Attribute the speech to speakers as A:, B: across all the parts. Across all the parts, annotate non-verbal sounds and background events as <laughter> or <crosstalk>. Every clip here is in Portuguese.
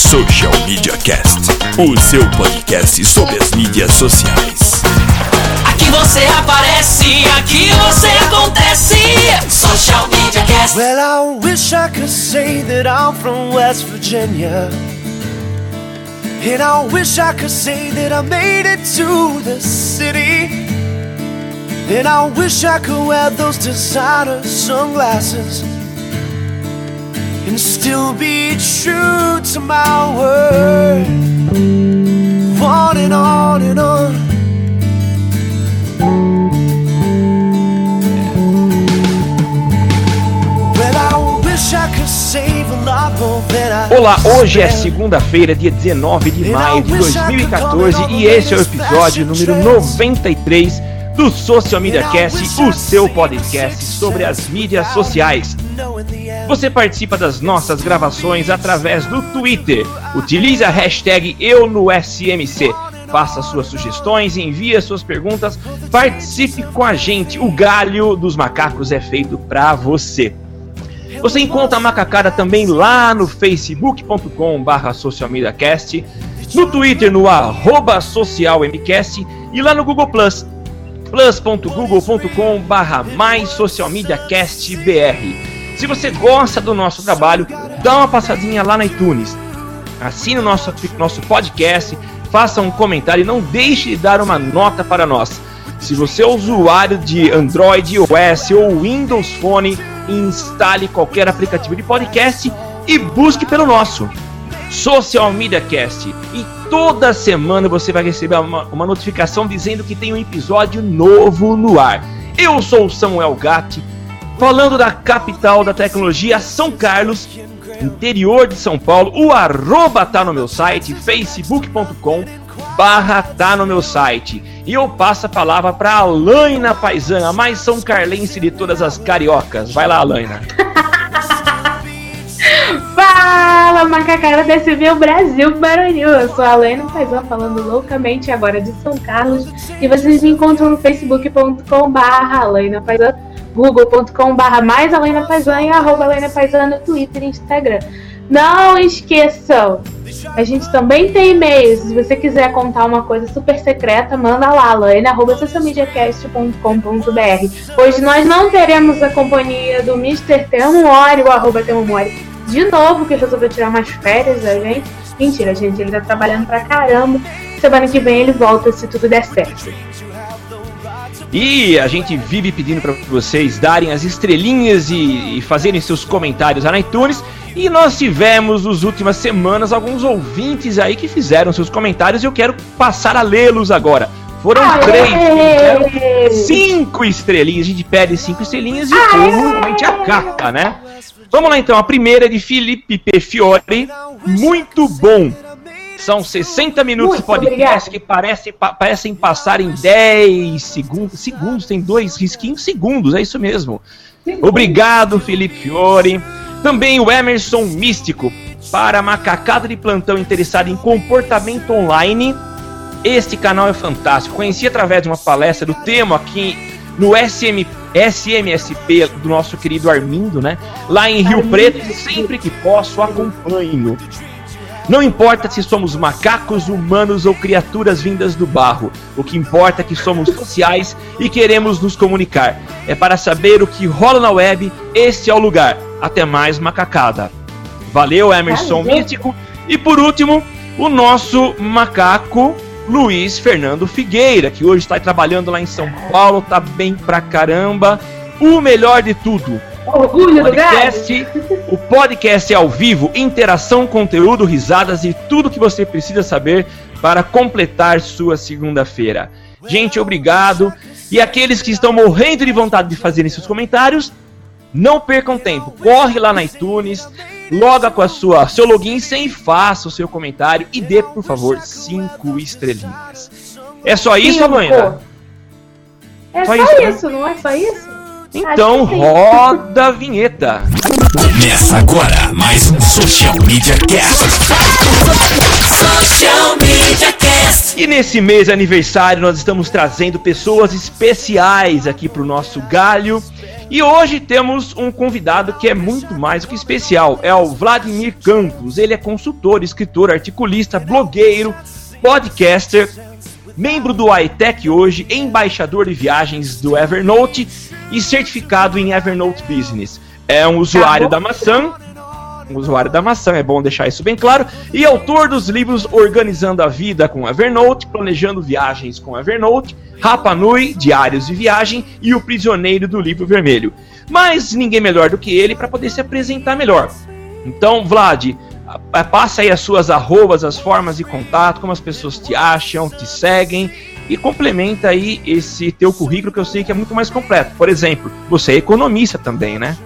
A: Social Media Cast, o seu podcast sobre as mídias sociais.
B: Aqui você aparece, aqui você acontece. Social Media Cast.
C: Well, I wish I could say that I'm from West Virginia. And I wish I could say that I made it to the city. And I wish I could wear those designer sunglasses and still be true to my word. On and on and on.
D: Olá, hoje é segunda-feira, dia 19 de maio de 2014 e esse é o episódio número 93 do Social Media Cast, o seu podcast sobre as mídias sociais. Você participa das nossas gravações através do Twitter. Utilize a hashtag EuNoSMC. Faça suas sugestões, envie suas perguntas, participe com a gente. O galho dos macacos é feito pra você. Você encontra a macacada também lá no facebook.com barra socialmediacast, no Twitter no arroba socialmcast e lá no Google Plus, plus.google.com barra mais socialmediacastbr. Se você gosta do nosso trabalho, dá uma passadinha lá na iTunes. Assine o nosso, nosso podcast, faça um comentário e não deixe de dar uma nota para nós. Se você é usuário de Android, iOS ou Windows Phone, instale qualquer aplicativo de podcast e busque pelo nosso Social Media Cast. E toda semana você vai receber uma, uma notificação dizendo que tem um episódio novo no ar. Eu sou o Samuel Gatti, falando da capital da tecnologia, São Carlos, interior de São Paulo. O arroba tá no meu site, facebook.com barra tá no meu site. E eu passo a palavra para Alaina Paisana, a mais São Carlense de todas as cariocas. Vai lá, Alaina. <laughs>
E: Fala, macacada desse meu Brasil Baronil. Eu sou a Helena Paisão falando loucamente agora de São Carlos. E vocês me encontram no facebook.com barra google.com barra mais Paisão e arroba Helena Paisão no Twitter e Instagram. Não esqueçam, a gente também tem e-mail. Se você quiser contar uma coisa super secreta, manda lá, laine.socialmediacast.com.br. Hoje nós não teremos a companhia do Mr. Temo Mori, o arroba Temo Mori, de novo, que resolveu tirar umas férias da gente. Mentira, gente, ele tá trabalhando pra caramba. Semana que vem ele volta se tudo der certo.
D: E a gente vive pedindo para vocês darem as estrelinhas e, e fazerem seus comentários lá na iTunes. E nós tivemos nas últimas semanas alguns ouvintes aí que fizeram seus comentários e eu quero passar a lê-los agora. Foram
E: Aê!
D: três, cinco estrelinhas. A gente pede cinco estrelinhas e o povo realmente acata, né? Vamos lá então, a primeira é de Felipe P. Fiore. Muito bom. São 60 minutos de podcast que parece, pa- parecem passar em 10 segundos. Segundos, tem dois risquinhos segundos, é isso mesmo. Obrigado, Felipe Fiore. Também o Emerson Místico. Para macacada de plantão interessada em comportamento online, este canal é fantástico. Conheci através de uma palestra do tema aqui no SM, SMSP do nosso querido Armindo, né? Lá em Rio. Preto, sempre que posso acompanho. Não importa se somos macacos, humanos ou criaturas vindas do barro. O que importa é que somos sociais e queremos nos comunicar. É para saber o que rola na web, esse é o lugar. Até mais, macacada. Valeu, Emerson
E: Valeu.
D: Mítico. E por último, o nosso macaco Luiz Fernando Figueira, que hoje está trabalhando lá em São Paulo, tá bem pra caramba. O melhor de tudo,
E: Orgulho do gado.
D: podcast, o podcast é ao vivo, interação, conteúdo, risadas e tudo que você precisa saber para completar sua segunda-feira. Gente, obrigado. E aqueles que estão morrendo de vontade de fazerem seus comentários, não percam tempo. Corre lá na iTunes, loga com a sua seu login sem faça o seu comentário e dê, por favor, cinco estrelinhas. É só isso. Luana?
E: É
D: Só
E: só,
D: isso,
E: isso,
D: né?
E: não é só isso?
D: Então roda a vinheta.
A: Começa agora mais um Social Media Cast.
B: Social Media Cast.
D: E nesse mês de aniversário nós estamos trazendo pessoas especiais aqui pro nosso galho. E hoje temos um convidado que é muito mais do que especial. É o Vladimir Campos. Ele é consultor, escritor, articulista, blogueiro, podcaster, membro do iTech hoje, embaixador de viagens do Evernote e certificado em Evernote Business. É um usuário
E: Tá
D: da maçã, um usuário da maçã, é bom deixar isso bem claro, e autor dos livros Organizando a Vida com Evernote, Planejando Viagens com Evernote, Rapa Nui, Diários de Viagem e O Prisioneiro do Livro Vermelho. Mas ninguém melhor do que ele para poder se apresentar melhor. Então, Vlad, passa aí as suas arrobas, as formas de contato, como as pessoas te acham, te seguem e complementa aí esse teu currículo que eu sei que é muito mais completo. Por exemplo, você é economista também, né?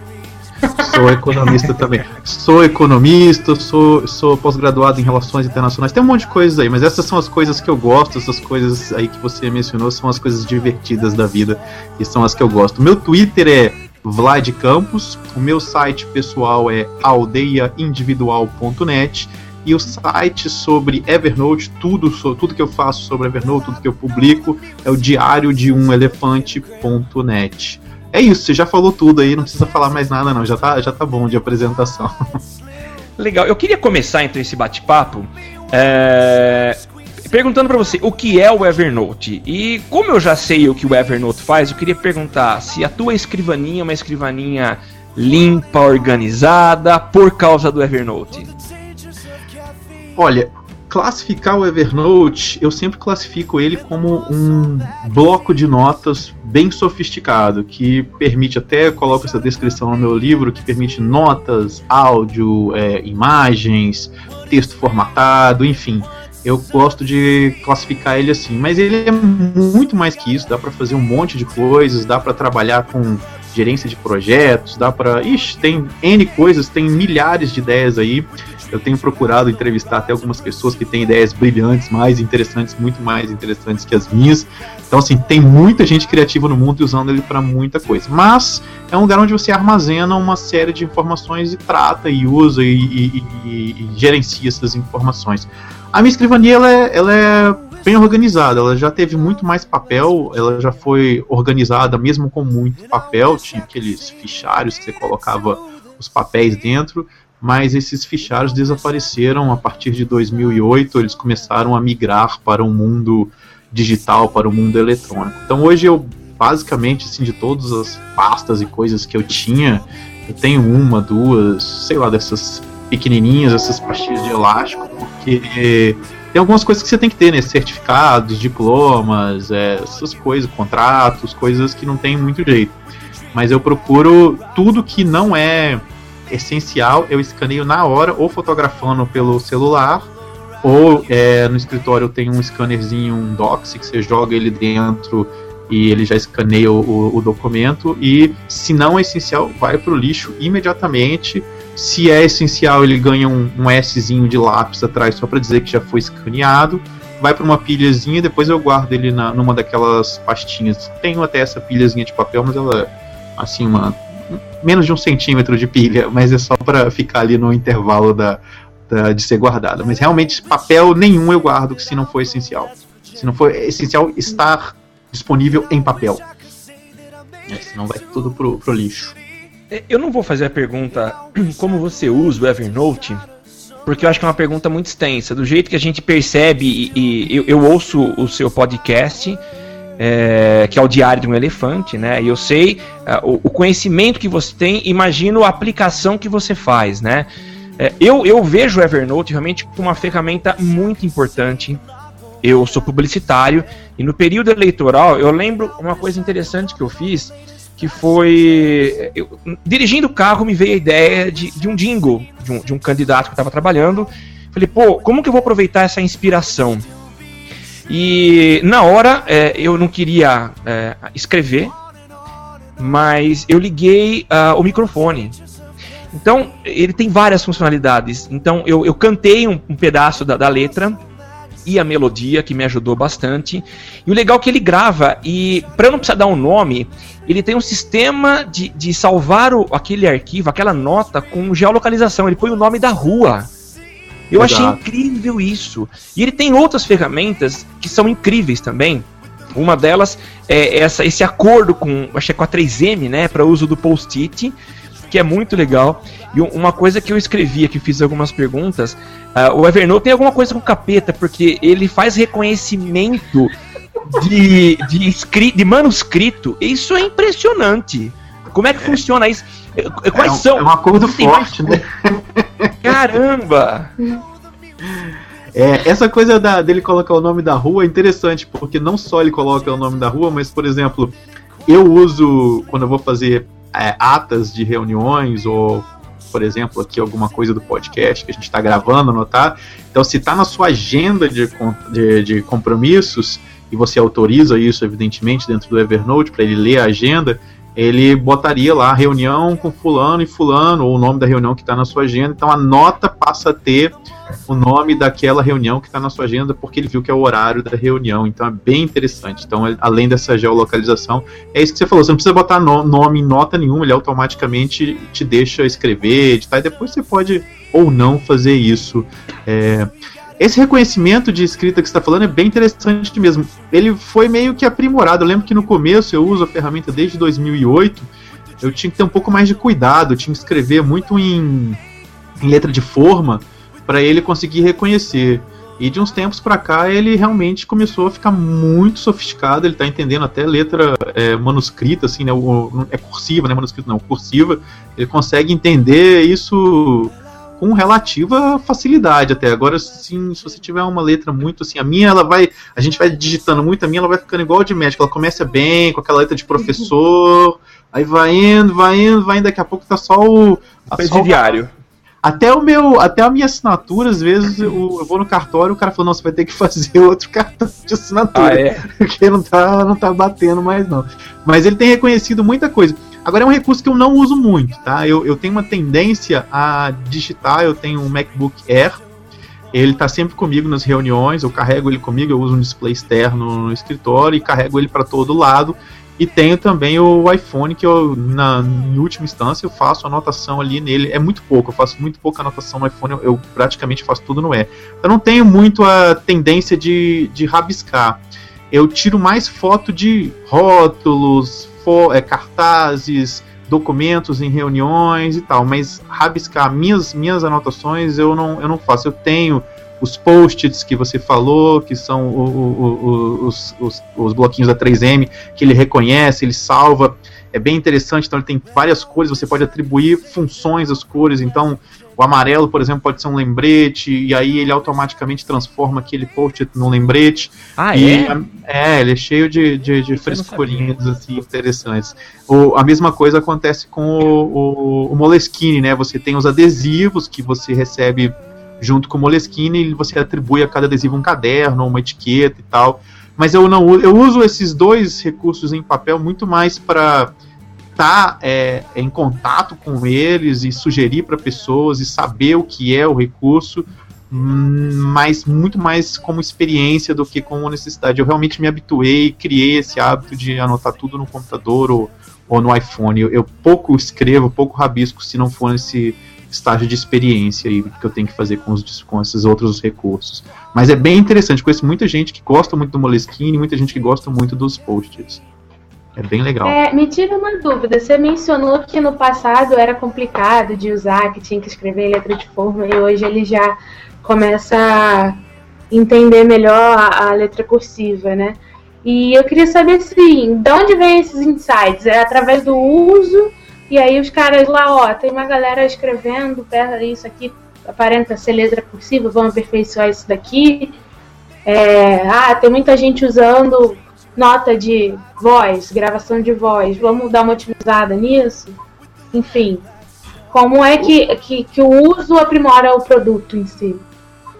F: Sou economista também. Sou economista, sou, sou pós-graduado em relações internacionais. Tem um monte de coisas aí, mas essas são as coisas que eu gosto, essas coisas aí que você mencionou são as coisas divertidas da vida e são as que eu gosto. Meu Twitter é Vlad Campos, o meu site pessoal é aldeiaindividual.net e o site sobre Evernote, tudo, tudo que eu faço sobre Evernote, tudo que eu publico é o diário de um elefante.net. É isso, você já falou tudo aí, não precisa falar mais nada não, já tá, já tá bom de apresentação. <laughs>
D: Legal. Eu queria começar então esse bate-papo é, perguntando pra você o que é o Evernote. E como eu já sei o que o Evernote faz, eu queria perguntar se a tua escrivaninha é uma escrivaninha limpa, organizada, por causa do Evernote.
F: Olha, classificar o Evernote, eu sempre classifico ele como um bloco de notas bem sofisticado, que permite, até coloco essa descrição no meu livro, que permite notas, áudio, é, imagens, texto formatado, enfim. Eu gosto de classificar ele assim, mas ele é muito mais que isso, dá para fazer um monte de coisas, dá para trabalhar com gerência de projetos, dá para, ixi, tem N coisas, tem milhares de ideias aí. Eu tenho procurado entrevistar até algumas pessoas que têm ideias brilhantes, mais interessantes, muito mais interessantes que as minhas. Então, assim, tem muita gente criativa no mundo e usando ele para muita coisa. Mas é um lugar onde você armazena uma série de informações e trata e usa e, e- e- e gerencia essas informações. A minha escrivania ela é, ela é bem organizada, ela já teve muito mais papel, ela já foi organizada mesmo com muito papel, tinha aqueles fichários que você colocava os papéis dentro mas esses fichários desapareceram a partir de 2008, eles começaram a migrar para o mundo digital, para o mundo eletrônico. Então hoje eu basicamente assim de todas as pastas e coisas que eu tinha, eu tenho uma, duas, sei lá, dessas pequenininhas, essas pastinhas de elástico, porque tem algumas coisas que você tem que ter, né? Certificados, diplomas, é, essas coisas, contratos, coisas que não tem muito jeito. Mas eu procuro tudo que não é essencial, eu escaneio na hora, ou fotografando pelo celular, ou é, no escritório eu tenho um scannerzinho, um Docs, que você joga ele dentro e ele já escaneia o, o- documento. E se não é essencial, vai para o lixo imediatamente. Se é essencial, ele ganha um, um Szinho de lápis atrás só para dizer que já foi escaneado. Vai para uma pilhazinha, depois eu guardo ele na, numa daquelas pastinhas. Tenho até essa pilhazinha de papel, mas ela assim uma menos de um centímetro de pilha, mas é só para ficar ali no intervalo da, da- de ser guardada. Mas realmente papel nenhum eu guardo se não for essencial. Se não for essencial estar disponível em papel. É, senão vai tudo pro, pro lixo.
D: É, Eu não vou fazer a pergunta <clears throat> como você usa o Evernote, porque eu acho que é uma pergunta muito extensa. Do jeito que a gente percebe, e, e eu, eu ouço o seu podcast, é, que é o Diário de um Elefante, né? E eu sei ah, o, o conhecimento que você tem, imagino a aplicação que você faz, né? É, eu, eu vejo o Evernote realmente como uma ferramenta muito importante. Eu sou publicitário e no período eleitoral eu lembro uma coisa interessante que eu fiz, que foi. eu- dirigindo o carro, me veio a ideia de, de um jingle de um, de um candidato que eu estava trabalhando. Falei, pô, como que eu vou aproveitar essa inspiração? E na hora é, eu não queria é, escrever, mas eu liguei ah, o microfone. Então, ele tem várias funcionalidades. Então, eu, eu cantei um, um pedaço da, da letra e a melodia, que me ajudou bastante. E o legal é que ele grava, e para não precisar dar um nome, ele tem um sistema de, de salvar o, aquele arquivo, aquela nota com geolocalização. Ele põe o nome da rua. Eu
F: Exato.
D: achei incrível isso. E ele tem outras ferramentas que são incríveis também. Uma delas é essa, esse acordo com, acho que é com a 3M, né, para uso do post-it, que é muito legal. E um- uma coisa que eu escrevi aqui, fiz algumas perguntas, ah, o Evernote tem alguma coisa com capeta, porque ele faz reconhecimento de, de, escri- de manuscrito. Isso é impressionante. Como é que funciona isso? Quais
F: é, um,
D: são?
F: é um acordo
D: Tem mais
F: forte, né?
D: Caramba!
F: É, essa coisa da- dele colocar o nome da rua é interessante, porque não só ele coloca o nome da rua, mas, por exemplo, eu uso, quando eu vou fazer é, atas de reuniões, ou, por exemplo, aqui alguma coisa do podcast que a gente está gravando, anotar. Então, se está na sua agenda de, de, de compromissos, e você autoriza isso, evidentemente, dentro do Evernote, para ele ler a agenda, ele botaria lá reunião com fulano e fulano, ou o nome da reunião que está na sua agenda. Então, a nota passa a ter o nome daquela reunião que está na sua agenda, porque ele viu que é o horário da reunião. Então é bem interessante. Então, além dessa geolocalização, é isso que você falou. Você não precisa botar no- nome em nota nenhuma, ele automaticamente te deixa escrever, editar, e depois você pode ou não fazer isso. É, esse reconhecimento de escrita que você está falando é bem interessante mesmo. Ele foi meio que aprimorado. Eu lembro que no começo eu uso a ferramenta desde 2008. Eu tinha que ter um pouco mais de cuidado, eu tinha que escrever muito em, em letra de forma para ele conseguir reconhecer. E de uns tempos para cá ele realmente começou a ficar muito sofisticado, ele tá entendendo até letra é, manuscrita, assim, né? O- é cursiva, né? Manuscrito não, cursiva. Ele consegue entender isso com relativa facilidade até. Agora, sim, se você tiver uma letra muito assim, a minha ela vai. A gente vai digitando muito, a minha ela vai ficando igual de médico. Ela começa bem, com aquela letra de professor, <laughs> aí vai indo, vai indo, vai indo, daqui a pouco tá só o.
D: Presidiário.
F: até o meu, até a minha assinatura, às vezes eu, eu vou no cartório, o cara falou, não, você vai ter que fazer <laughs> outro cartão de assinatura,
D: Ah, é? <laughs>
F: porque não tá, não tá batendo mais não. Mas ele tem reconhecido muita coisa. Agora é um recurso que eu não uso muito, tá? Eu, eu tenho uma tendência a digitar, eu tenho um MacBook Air, ele tá sempre comigo nas reuniões, eu carrego ele comigo, eu uso um display externo no escritório e carrego ele para todo lado. E tenho também o iPhone, que eu, na em última instância, eu faço anotação ali nele. É muito pouco, eu faço muito pouca anotação no iPhone, eu, eu praticamente faço tudo no E. Eu não tenho muito a tendência de, de rabiscar. Eu tiro mais foto de rótulos, fo- é, cartazes, documentos em reuniões e tal, mas rabiscar minhas, minhas anotações eu não, eu não faço. Eu tenho os post-its que você falou, que são o- o- o- os, os, os bloquinhos da 3M, que ele reconhece, ele salva. É bem interessante, então ele tem várias cores, você pode atribuir funções às cores. Então, o amarelo, por exemplo, pode ser um lembrete, e aí ele automaticamente transforma aquele post-it num lembrete.
D: Ah,
F: E,
D: é?
F: é, ele é cheio de, de, de frescurinhas assim, interessantes. O, a mesma coisa acontece com o, o, o Moleskine, né? Você tem os adesivos que você recebe junto com o Moleskine e você atribui a cada adesivo um caderno, uma etiqueta e tal. Mas eu não eu uso esses dois recursos em papel muito mais para estar em contato com eles e sugerir para pessoas e saber o que é o recurso hum, mas muito mais como experiência do que como necessidade. Eu realmente me habituei, criei esse hábito de anotar tudo no computador ou, ou no iPhone. Eu, eu pouco escrevo, pouco rabisco se não for nesse estágio de experiência aí que eu tenho que fazer com, os, com esses outros recursos. Mas é bem interessante, conheço muita gente que gosta muito do Moleskine, muita gente que gosta muito dos post-its. É bem legal.
E: É, me tira uma dúvida. Você mencionou que no passado era complicado de usar, que tinha que escrever em letra de forma, e hoje ele já começa a entender melhor a, a letra cursiva, né? E eu queria saber assim, de onde vem esses insights? É através do uso, e aí os caras lá, ó, tem uma galera escrevendo, perto isso aqui aparenta ser letra cursiva, vamos aperfeiçoar isso daqui. É, ah, tem muita gente usando nota de voz, gravação de voz, vamos dar uma otimizada nisso? Enfim, como é que, que, que o uso aprimora o produto em si?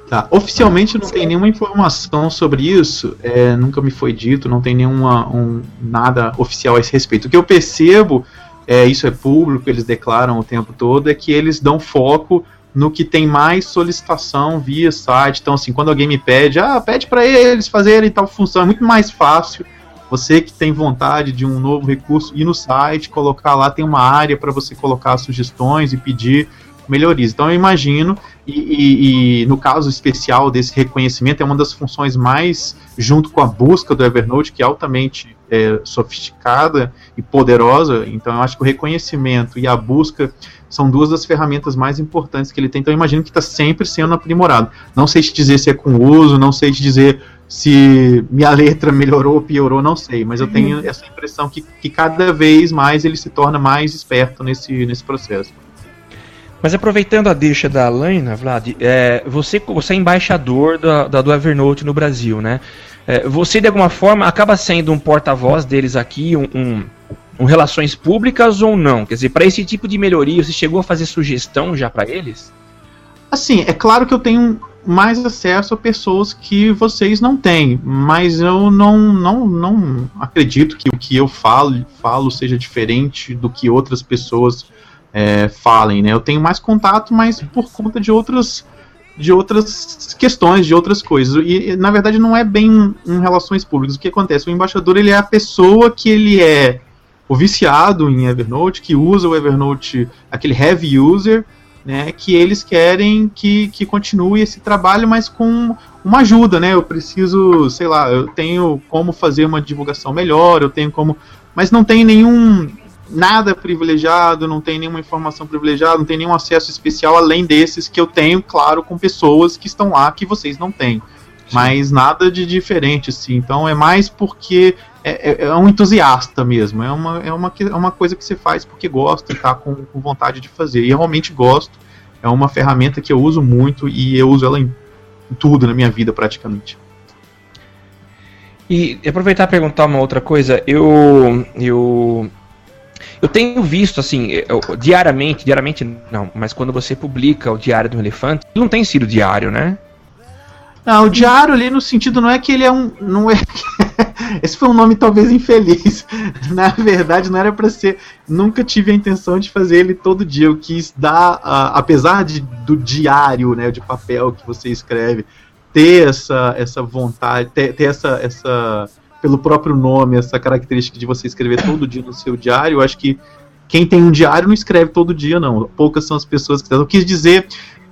F: Tá. Oficialmente não tem nenhuma informação sobre isso, é, nunca me foi dito, não tem nenhuma um, nada oficial a esse respeito. O que eu percebo é, isso é público, eles declaram o tempo todo, é que eles dão foco no que tem mais solicitação via site. Então, assim, quando alguém me pede, ah, pede para eles fazerem tal função, é muito mais fácil. Você que tem vontade de um novo recurso, ir no site, colocar lá, tem uma área para você colocar sugestões e pedir melhorias. Então eu imagino, e, e, e, no caso especial desse reconhecimento, é uma das funções mais, junto com a busca do Evernote, que é altamente é, sofisticada e poderosa. Então eu acho que o reconhecimento e a busca são duas das ferramentas mais importantes que ele tem. Então eu imagino que está sempre sendo aprimorado. Não sei te dizer se é com uso, não sei te dizer se minha letra melhorou ou piorou, não sei, mas eu tenho uhum. essa impressão que, que cada vez mais ele se torna mais esperto nesse, nesse processo.
D: Mas aproveitando a deixa da Alaina, Vlad, é, você, você é embaixador da, da, do Evernote no Brasil, né? É, você, de alguma forma, acaba sendo um porta-voz deles aqui, um, um, um, relações públicas ou não? Quer dizer, para esse tipo de melhoria, você chegou a fazer sugestão já para eles?
F: Assim, é claro que eu tenho mais acesso a pessoas que vocês não têm, mas eu não, não, não acredito que o que eu falo, falo seja diferente do que outras pessoas é, falem, né? Eu tenho mais contato, mas por conta de outras de outras questões, de outras coisas. E na verdade não é bem em relações públicas. O que acontece? O embaixador ele é a pessoa que ele é o viciado em Evernote, que usa o Evernote, aquele heavy user, né, que eles querem que, que continue esse trabalho, mas com uma ajuda, né? Eu preciso, sei lá, eu tenho como fazer uma divulgação melhor, eu tenho como, mas não tem nenhum nada privilegiado, não tem nenhuma informação privilegiada, não tem nenhum acesso especial além desses que eu tenho, claro, com pessoas que estão lá que vocês não têm. Mas nada de diferente, assim. Então é mais porque é, é, é, um entusiasta mesmo. É uma, é, uma, é uma coisa que você faz porque gosta e tá com, com vontade de fazer. E eu realmente gosto. É uma ferramenta que eu uso muito e eu uso ela em tudo na minha vida praticamente.
D: E aproveitar e perguntar uma outra coisa, eu eu eu tenho visto, assim, eu, diariamente, diariamente não, mas quando você publica o Diário do Elefante, não tem sido diário, né?
F: Não, o diário ali no sentido não é que ele é um. Não é, <laughs> esse foi um nome talvez infeliz. <laughs> Na verdade, não era para ser. Nunca tive a intenção de fazer ele todo dia. Eu quis dar, uh, apesar de, do diário, né, de papel que você escreve, ter essa, essa vontade, ter, ter essa, essa pelo próprio nome, essa característica de você escrever todo dia no seu diário, eu acho que quem tem um diário não escreve todo dia, não. Poucas são as pessoas que. Eu quis dizer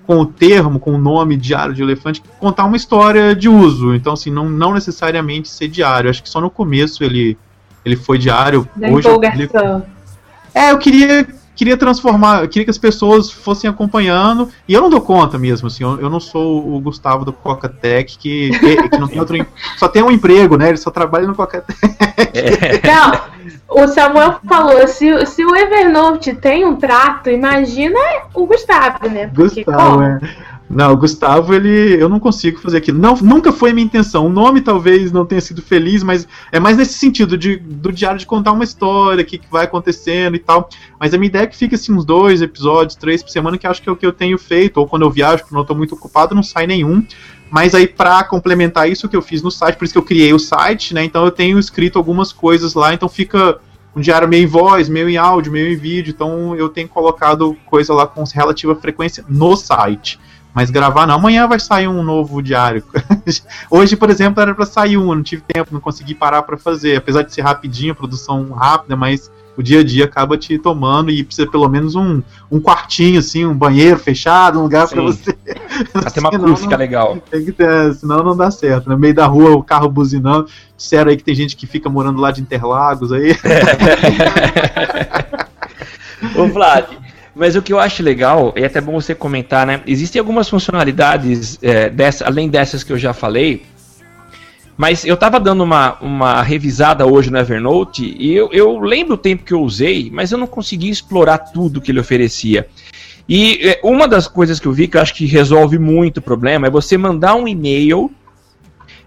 F: com o termo, com o nome diário de elefante, contar uma história de uso. Então, assim, não, não necessariamente ser diário. Acho que só no começo ele, ele foi diário.
E: Da Hoje ele...
F: É, eu queria queria transformar, queria que as pessoas fossem acompanhando, e eu não dou conta mesmo, assim, eu, eu não sou o Gustavo do Coca-Tech, que, que, não tem outro, só tem um emprego, né, ele só trabalha no Coca-Tech.
E: É. Não, o Samuel falou, se, se o Evernote tem um trato, imagina o Gustavo, né?
F: Porque Gustavo, como? é. Não, o Gustavo, ele. Eu não consigo fazer aquilo. Não, nunca foi minha intenção. O nome talvez não tenha sido feliz, mas é mais nesse sentido de, do diário de contar uma história, o que, que vai acontecendo e tal. Mas a minha ideia é que fica assim uns dois episódios, três por semana, que acho que é o que eu tenho feito. Ou quando eu viajo, quando eu tô muito ocupado, não sai nenhum. Mas aí, para complementar isso que eu fiz no site, por isso que eu criei o site, né? Então eu tenho escrito algumas coisas lá, então fica um diário meio em voz, meio em áudio, meio em vídeo. Então eu tenho colocado coisa lá com relativa frequência no site. Mas gravar não. Amanhã vai sair um novo diário. <laughs> Hoje, por exemplo, era para sair um, não tive tempo, não consegui parar para fazer. Apesar de ser rapidinho, produção rápida, mas o dia a dia acaba te tomando e precisa pelo menos um, um quartinho, assim, um banheiro fechado, um lugar para você.
D: Pra ter <laughs> uma acústica legal.
F: Tem que ter, senão não dá certo. No meio da rua, o carro buzinando. Disseram aí que tem gente que fica morando lá de Interlagos aí. <laughs>
D: Ô Vlad, mas o que eu acho legal, e é até bom você comentar, né? Existem algumas funcionalidades é, dessa, além dessas que eu já falei. Mas eu estava dando uma, uma revisada hoje no Evernote e eu, eu lembro o tempo que eu usei, mas eu não consegui explorar tudo que ele oferecia. E é, uma das coisas que eu vi que eu acho que resolve muito o problema é você mandar um e-mail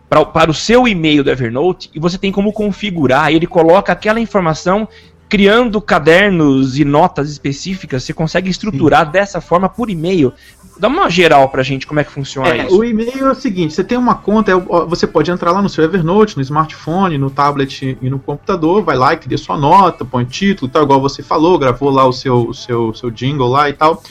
D: para, para o seu e-mail do Evernote e você tem como configurar, ele coloca aquela informação criando cadernos e notas específicas, você consegue estruturar Sim. dessa forma por e-mail. dá uma geral pra gente como é que funciona
F: É,
D: isso.
F: o e-mail é o seguinte: você tem uma conta, é você pode entrar lá no seu Evernote, no smartphone, no tablet e no computador, vai lá e cria sua nota, põe título, tal, igual você falou, gravou lá o seu, o seu, seu jingle lá e tal.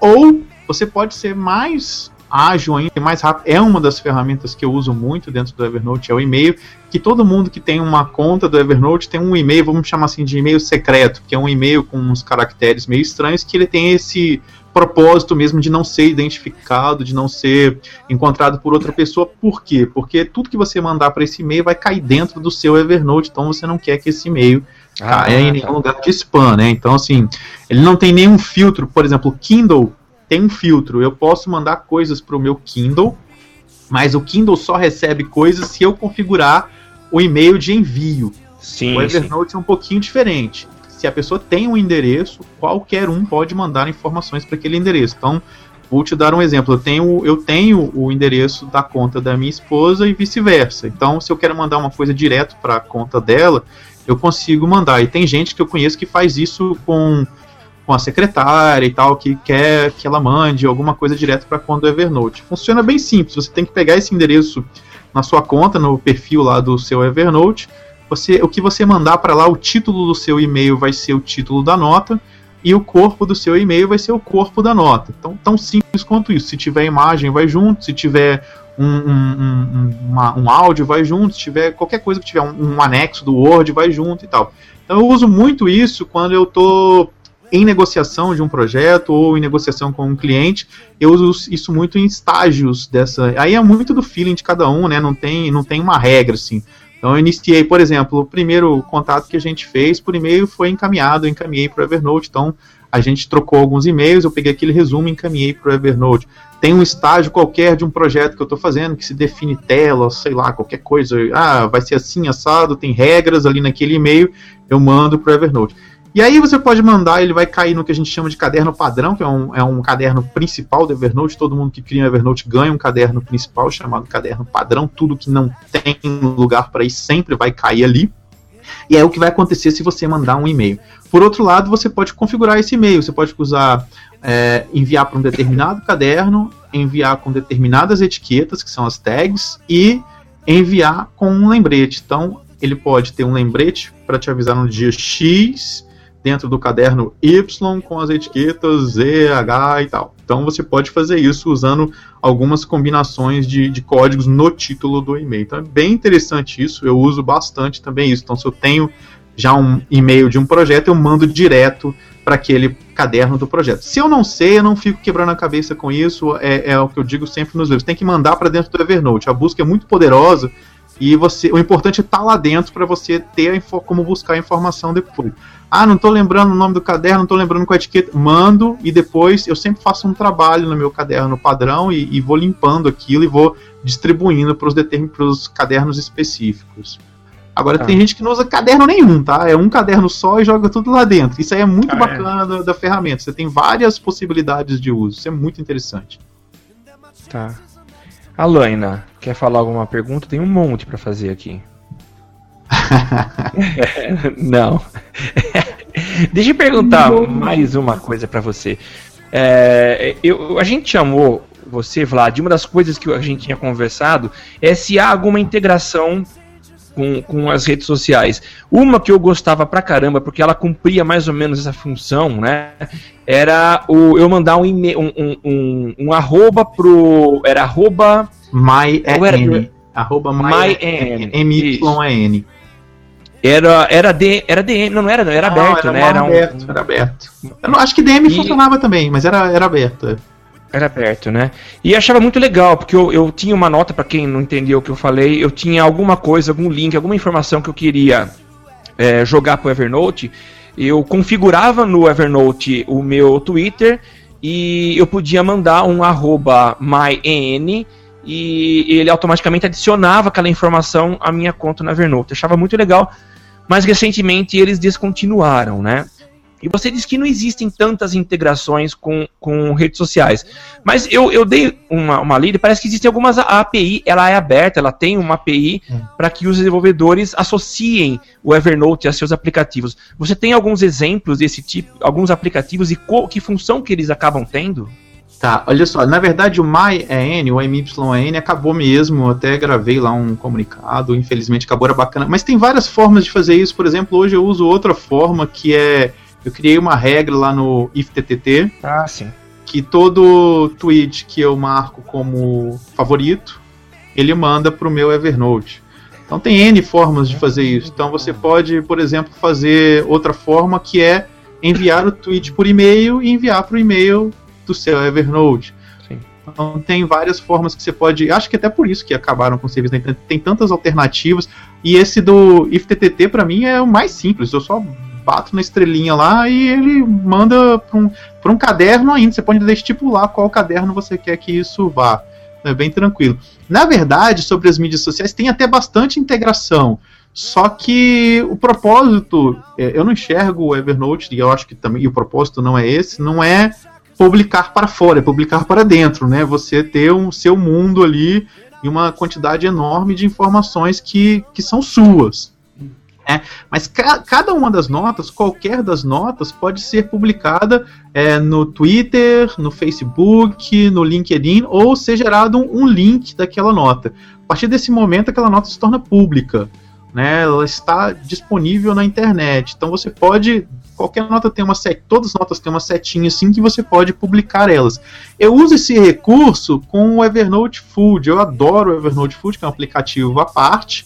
F: Ou você pode ser mais ágil ainda, mais rápido. É uma das ferramentas que eu uso muito dentro do Evernote, é o e-mail. Que todo mundo que tem uma conta do Evernote tem um e-mail, vamos chamar assim de e-mail secreto, que é um e-mail com uns caracteres meio estranhos, que ele tem esse propósito mesmo de não ser identificado, de não ser encontrado por outra pessoa. Por quê? Porque tudo que você mandar para esse e-mail vai cair dentro do seu Evernote, então você não quer que esse e-mail
D: Ah,
F: caia em nenhum lugar de spam, né? Então, assim, ele não tem nenhum filtro. Por exemplo, o Kindle tem um filtro. Eu posso mandar coisas para o meu Kindle, mas o Kindle só recebe coisas se eu configurar o e-mail de envio.
D: Sim,
F: O
D: sim.
F: Evernote é um pouquinho diferente. Se a pessoa tem um endereço, qualquer um pode mandar informações para aquele endereço. Então, vou te dar um exemplo. Eu tenho, eu tenho o endereço da conta da minha esposa e vice-versa. Então, se eu quero mandar uma coisa direto para a conta dela, eu consigo mandar. E tem gente que eu conheço que faz isso com, com a secretária e tal, que quer que ela mande alguma coisa direto para a conta do Evernote. Funciona bem simples. Você tem que pegar esse endereço na sua conta, no perfil lá do seu Evernote. Você, o que você mandar para lá, o título do seu e-mail vai ser o título da nota e o corpo do seu e-mail vai ser o corpo da nota. Então, tão simples quanto isso. Se tiver imagem, vai junto. Se tiver um, um, um, uma- um áudio, vai junto. Se tiver qualquer coisa que tiver um, um anexo do Word, vai junto e tal. Então, eu uso muito isso quando eu estou em negociação de um projeto ou em negociação com um cliente. Eu uso isso muito em estágios dessa. Aí é muito do feeling de cada um, né? Não tem, não tem uma regra assim. Então eu iniciei, por exemplo, o primeiro contato que a gente fez por e-mail foi encaminhado, eu encaminhei para o Evernote. Então a gente trocou alguns e-mails, eu peguei aquele resumo e encaminhei para o Evernote. Tem um estágio qualquer de um projeto que eu estou fazendo que se define tela, sei lá, qualquer coisa. Ah, vai ser assim, assado, tem regras ali naquele e-mail, eu mando para o Evernote. E aí você pode mandar, ele vai cair no que a gente chama de caderno padrão, que é um, é um caderno principal do Evernote. Todo mundo que cria um Evernote ganha um caderno principal chamado caderno padrão. Tudo que não tem lugar para ir sempre vai cair ali. E é o que vai acontecer se você mandar um e-mail. Por outro lado, você pode configurar esse e-mail. Você pode usar é, enviar para um determinado caderno, enviar com determinadas etiquetas, que são as tags, e enviar com um lembrete. Então, ele pode ter um lembrete para te avisar no dia X, dentro do caderno Y, com as etiquetas Z, H e tal. Então, você pode fazer isso usando algumas combinações de, de códigos no título do e-mail. Então, é bem interessante isso. Eu uso bastante também isso. Então, se eu tenho já um e-mail de um projeto, eu mando direto para aquele caderno do projeto. Se eu não sei, eu não fico quebrando a cabeça com isso. É, é o que eu digo sempre nos livros. Tem que mandar para dentro do Evernote. A busca é muito poderosa e você, o importante é estar lá dentro para você ter a info, como buscar a informação depois. Ah, não estou lembrando o nome do caderno, não estou lembrando qual é a etiqueta. Mando e depois eu sempre faço um trabalho no meu caderno padrão e, e vou limpando aquilo e vou distribuindo para os cadernos específicos. Agora
D: Tá.
F: tem gente que não usa caderno nenhum, tá? É um caderno só e joga tudo lá dentro. Isso aí é muito
D: Ah, é.
F: bacana da, da ferramenta. Você tem várias possibilidades de uso. Isso é muito interessante.
D: Tá. Alaina, quer falar alguma pergunta? Tem um monte pra fazer aqui. <laughs> Não. <laughs> Deixa eu perguntar mais uma coisa pra você. É, eu, a gente chamou você, Vlad, uma das coisas que a gente tinha conversado é se há alguma integração com, com as redes sociais. Uma que eu gostava pra caramba, porque ela cumpria mais ou menos essa função, né? Era o, eu mandar um e-mail, um, um, um, um arroba pro. Era arroba.
F: My
D: era-
F: N. Arroba my,
D: My
F: N.
D: N,
F: M-Y-N.
D: Era, era, D, era DM, não, não era, não, era
F: Não,
D: aberto,
F: era
D: né? Era, um-
F: aberto, era aberto. Eu não, acho que DM
D: E-
F: funcionava também, mas era, era aberto.
D: Era aberto, né? E achava muito legal, porque eu, eu tinha uma nota, pra quem não entendeu o que eu falei, eu tinha alguma coisa, algum link, alguma informação que eu queria é, jogar pro Evernote. Eu configurava no Evernote o meu Twitter e eu podia mandar um myn e ele automaticamente adicionava aquela informação à minha conta no Evernote. Eu achava muito legal, mas recentemente eles descontinuaram, né? E você disse que não existem tantas integrações com, com redes sociais. Mas eu, eu dei uma, uma lida e parece que existem algumas a API, ela é aberta, ela tem uma API
F: Hum.
D: para que os desenvolvedores associem o Evernote a seus aplicativos. Você tem alguns exemplos desse tipo, alguns aplicativos e co- que função que eles acabam tendo?
F: Tá, olha só, na verdade o MyEN, o MYN acabou mesmo, até gravei lá um comunicado, infelizmente acabou, era bacana, mas tem várias formas de fazer isso, por exemplo, hoje eu uso outra forma que é, eu criei uma regra lá no IFTTT,
D: Ah, sim.
F: que todo tweet que eu marco como favorito, ele manda para o meu Evernote. Então tem N formas de fazer isso. Então você pode, por exemplo, fazer outra forma que é enviar o tweet por e-mail e enviar para o e-mail do seu Evernote.
D: Sim.
F: Então tem várias formas que você pode. Acho que até por isso que acabaram com o serviço da internet. Tem tantas alternativas. E esse do IFTTT para mim é o mais simples. Eu só bato na estrelinha lá e ele manda para um, um caderno ainda. Você pode estipular qual caderno você quer que isso vá. É bem tranquilo. Na verdade, sobre as mídias sociais, tem até bastante integração. Só que o propósito, é, eu não enxergo o Evernote, e eu acho que também o propósito não é esse, não é publicar para fora, é publicar para dentro, né? Você ter um seu mundo ali e uma quantidade enorme de informações que, que são suas. Né? Mas ca- cada uma das notas, qualquer das notas, pode ser publicada é, no Twitter, no Facebook, no LinkedIn, ou ser gerado um, um link daquela nota. A partir desse momento, aquela nota se torna pública. Né, ela está disponível na internet. Então você pode. Qualquer nota tem uma set, todas as notas têm uma setinha assim que você pode publicar elas. Eu uso esse recurso com o Evernote Food. Eu adoro o Evernote Food, que é um aplicativo à parte.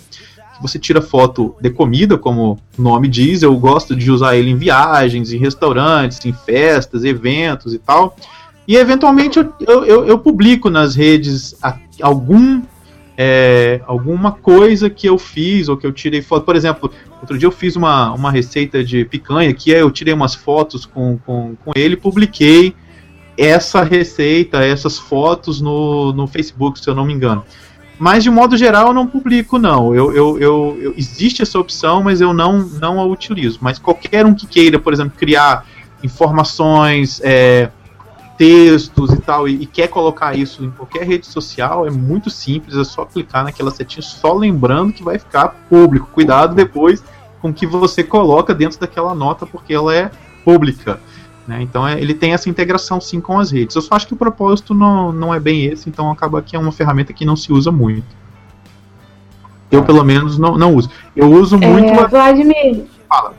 F: Você tira foto de comida, como o nome diz. Eu gosto de usar ele em viagens, em restaurantes, em festas, eventos e tal. E eventualmente eu, eu, eu- publico nas redes algum é, alguma coisa que eu fiz ou que eu tirei foto. Por exemplo, outro dia eu fiz uma, uma receita de picanha que é, eu tirei umas fotos com, com, com ele e publiquei essa receita, essas fotos no, no Facebook, se eu não me engano. Mas de modo geral eu não publico, não. Eu, eu, eu, eu- existe essa opção, mas eu não, não a utilizo. Mas qualquer um que queira, por exemplo, criar informações, é, textos e tal, e, e quer colocar isso em qualquer rede social, é muito simples, é só clicar naquela setinha, só lembrando que vai ficar público. Cuidado depois com o que você coloca dentro daquela nota, porque ela é pública. Né? Então é- ele tem essa integração sim com as redes. Eu só acho que o propósito não, não é bem esse, então acaba que é uma ferramenta que não se usa muito. Eu, pelo menos, não, não uso. Eu uso muito.
E: É,
F: a-
E: Vladimir.
F: Fala.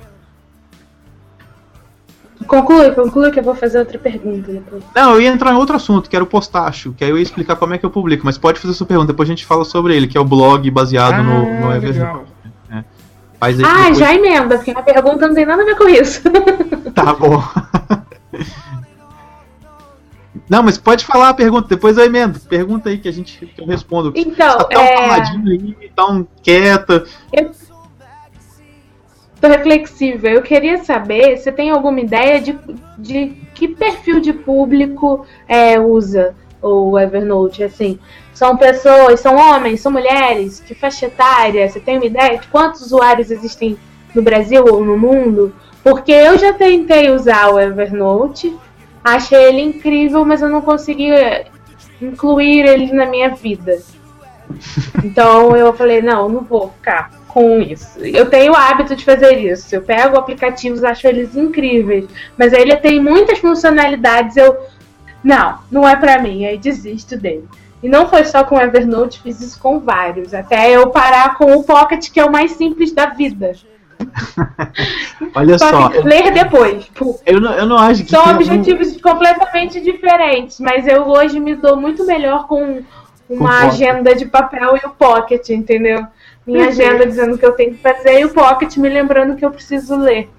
E: Conclui, conclui que eu vou fazer outra pergunta depois.
F: Não, eu ia entrar em outro assunto, que era o postácio, que aí eu ia explicar como é que eu publico, mas pode fazer sua pergunta, depois a gente fala sobre ele, que é o blog baseado no, no Evernote.
E: Ah,
F: depois-
E: já emenda, porque a pergunta não tem nada a ver com isso. <laughs>
F: Tá bom. Não, mas pode falar a pergunta, depois eu emendo. Pergunta aí que a gente que eu respondo.
E: Então,
F: tá tão
E: é...
F: caladinho aí, tão quieta.
E: Tô reflexiva. Eu queria saber se tem alguma ideia de, de que perfil de público é, usa o Evernote, assim. São pessoas, são homens, são mulheres, que faixa etária? Você tem uma ideia de quantos usuários existem no Brasil ou no mundo? Porque eu já tentei usar o Evernote, achei ele incrível, mas eu não consegui incluir ele na minha vida. <laughs> Então eu falei, não, não vou ficar com isso. Eu tenho o hábito de fazer isso. Eu pego aplicativos, acho eles incríveis, mas ele tem muitas funcionalidades, eu não, não é pra mim, aí desisto dele. E não foi só com o Evernote, fiz isso com vários, até eu parar com o Pocket, que é o mais simples da vida. <laughs>
F: Olha só,
E: Pocket, ler depois.
F: Eu não, eu não acho que.
E: São
F: tem um-
E: objetivos completamente diferentes, mas eu hoje me dou muito melhor com uma
F: Com
E: agenda de papel e o Pocket, entendeu? Minha
F: Uhum.
E: agenda dizendo o que eu tenho que fazer e o Pocket me lembrando que eu preciso ler.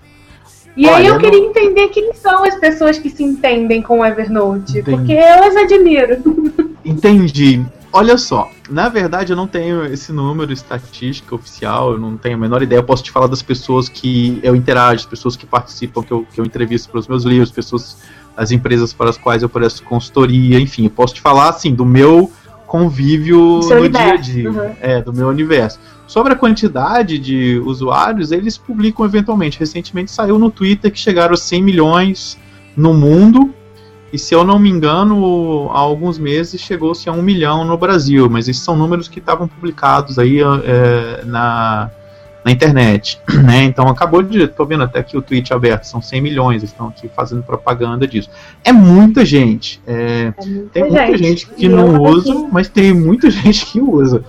E: E aí
F: Olha,
E: eu
F: não-
E: queria entender quem são as pessoas que se entendem com o Evernote,
F: Entendi.
E: porque eu as admiro. <laughs>
F: Entendi. Olha só, na verdade eu não tenho esse número estatística oficial, eu não tenho a menor ideia. Eu posso te falar das pessoas que eu interajo, as pessoas que participam, que eu, que eu entrevisto para os meus livros, pessoas, as empresas para as quais eu presto consultoria, enfim. Eu posso te falar, assim, do meu convívio
E: Do
F: no dia a
E: universo,
F: dia.
E: uhum.
F: É, do meu universo. Sobre a quantidade de usuários, eles publicam eventualmente. Recentemente saiu no Twitter que chegaram a 100 milhões no mundo. E se eu não me engano, há alguns meses chegou-se a um milhão no Brasil, mas esses são números que estavam publicados aí é, na, na internet, <clears throat> né? Então acabou de, tô vendo até aqui o tweet aberto, são 100 milhões, eles estão aqui fazendo propaganda disso. É muita gente, é,
E: É muita
F: tem muita
E: gente.
F: gente que
E: E
F: não usa, mas tem muita <laughs> gente que usa.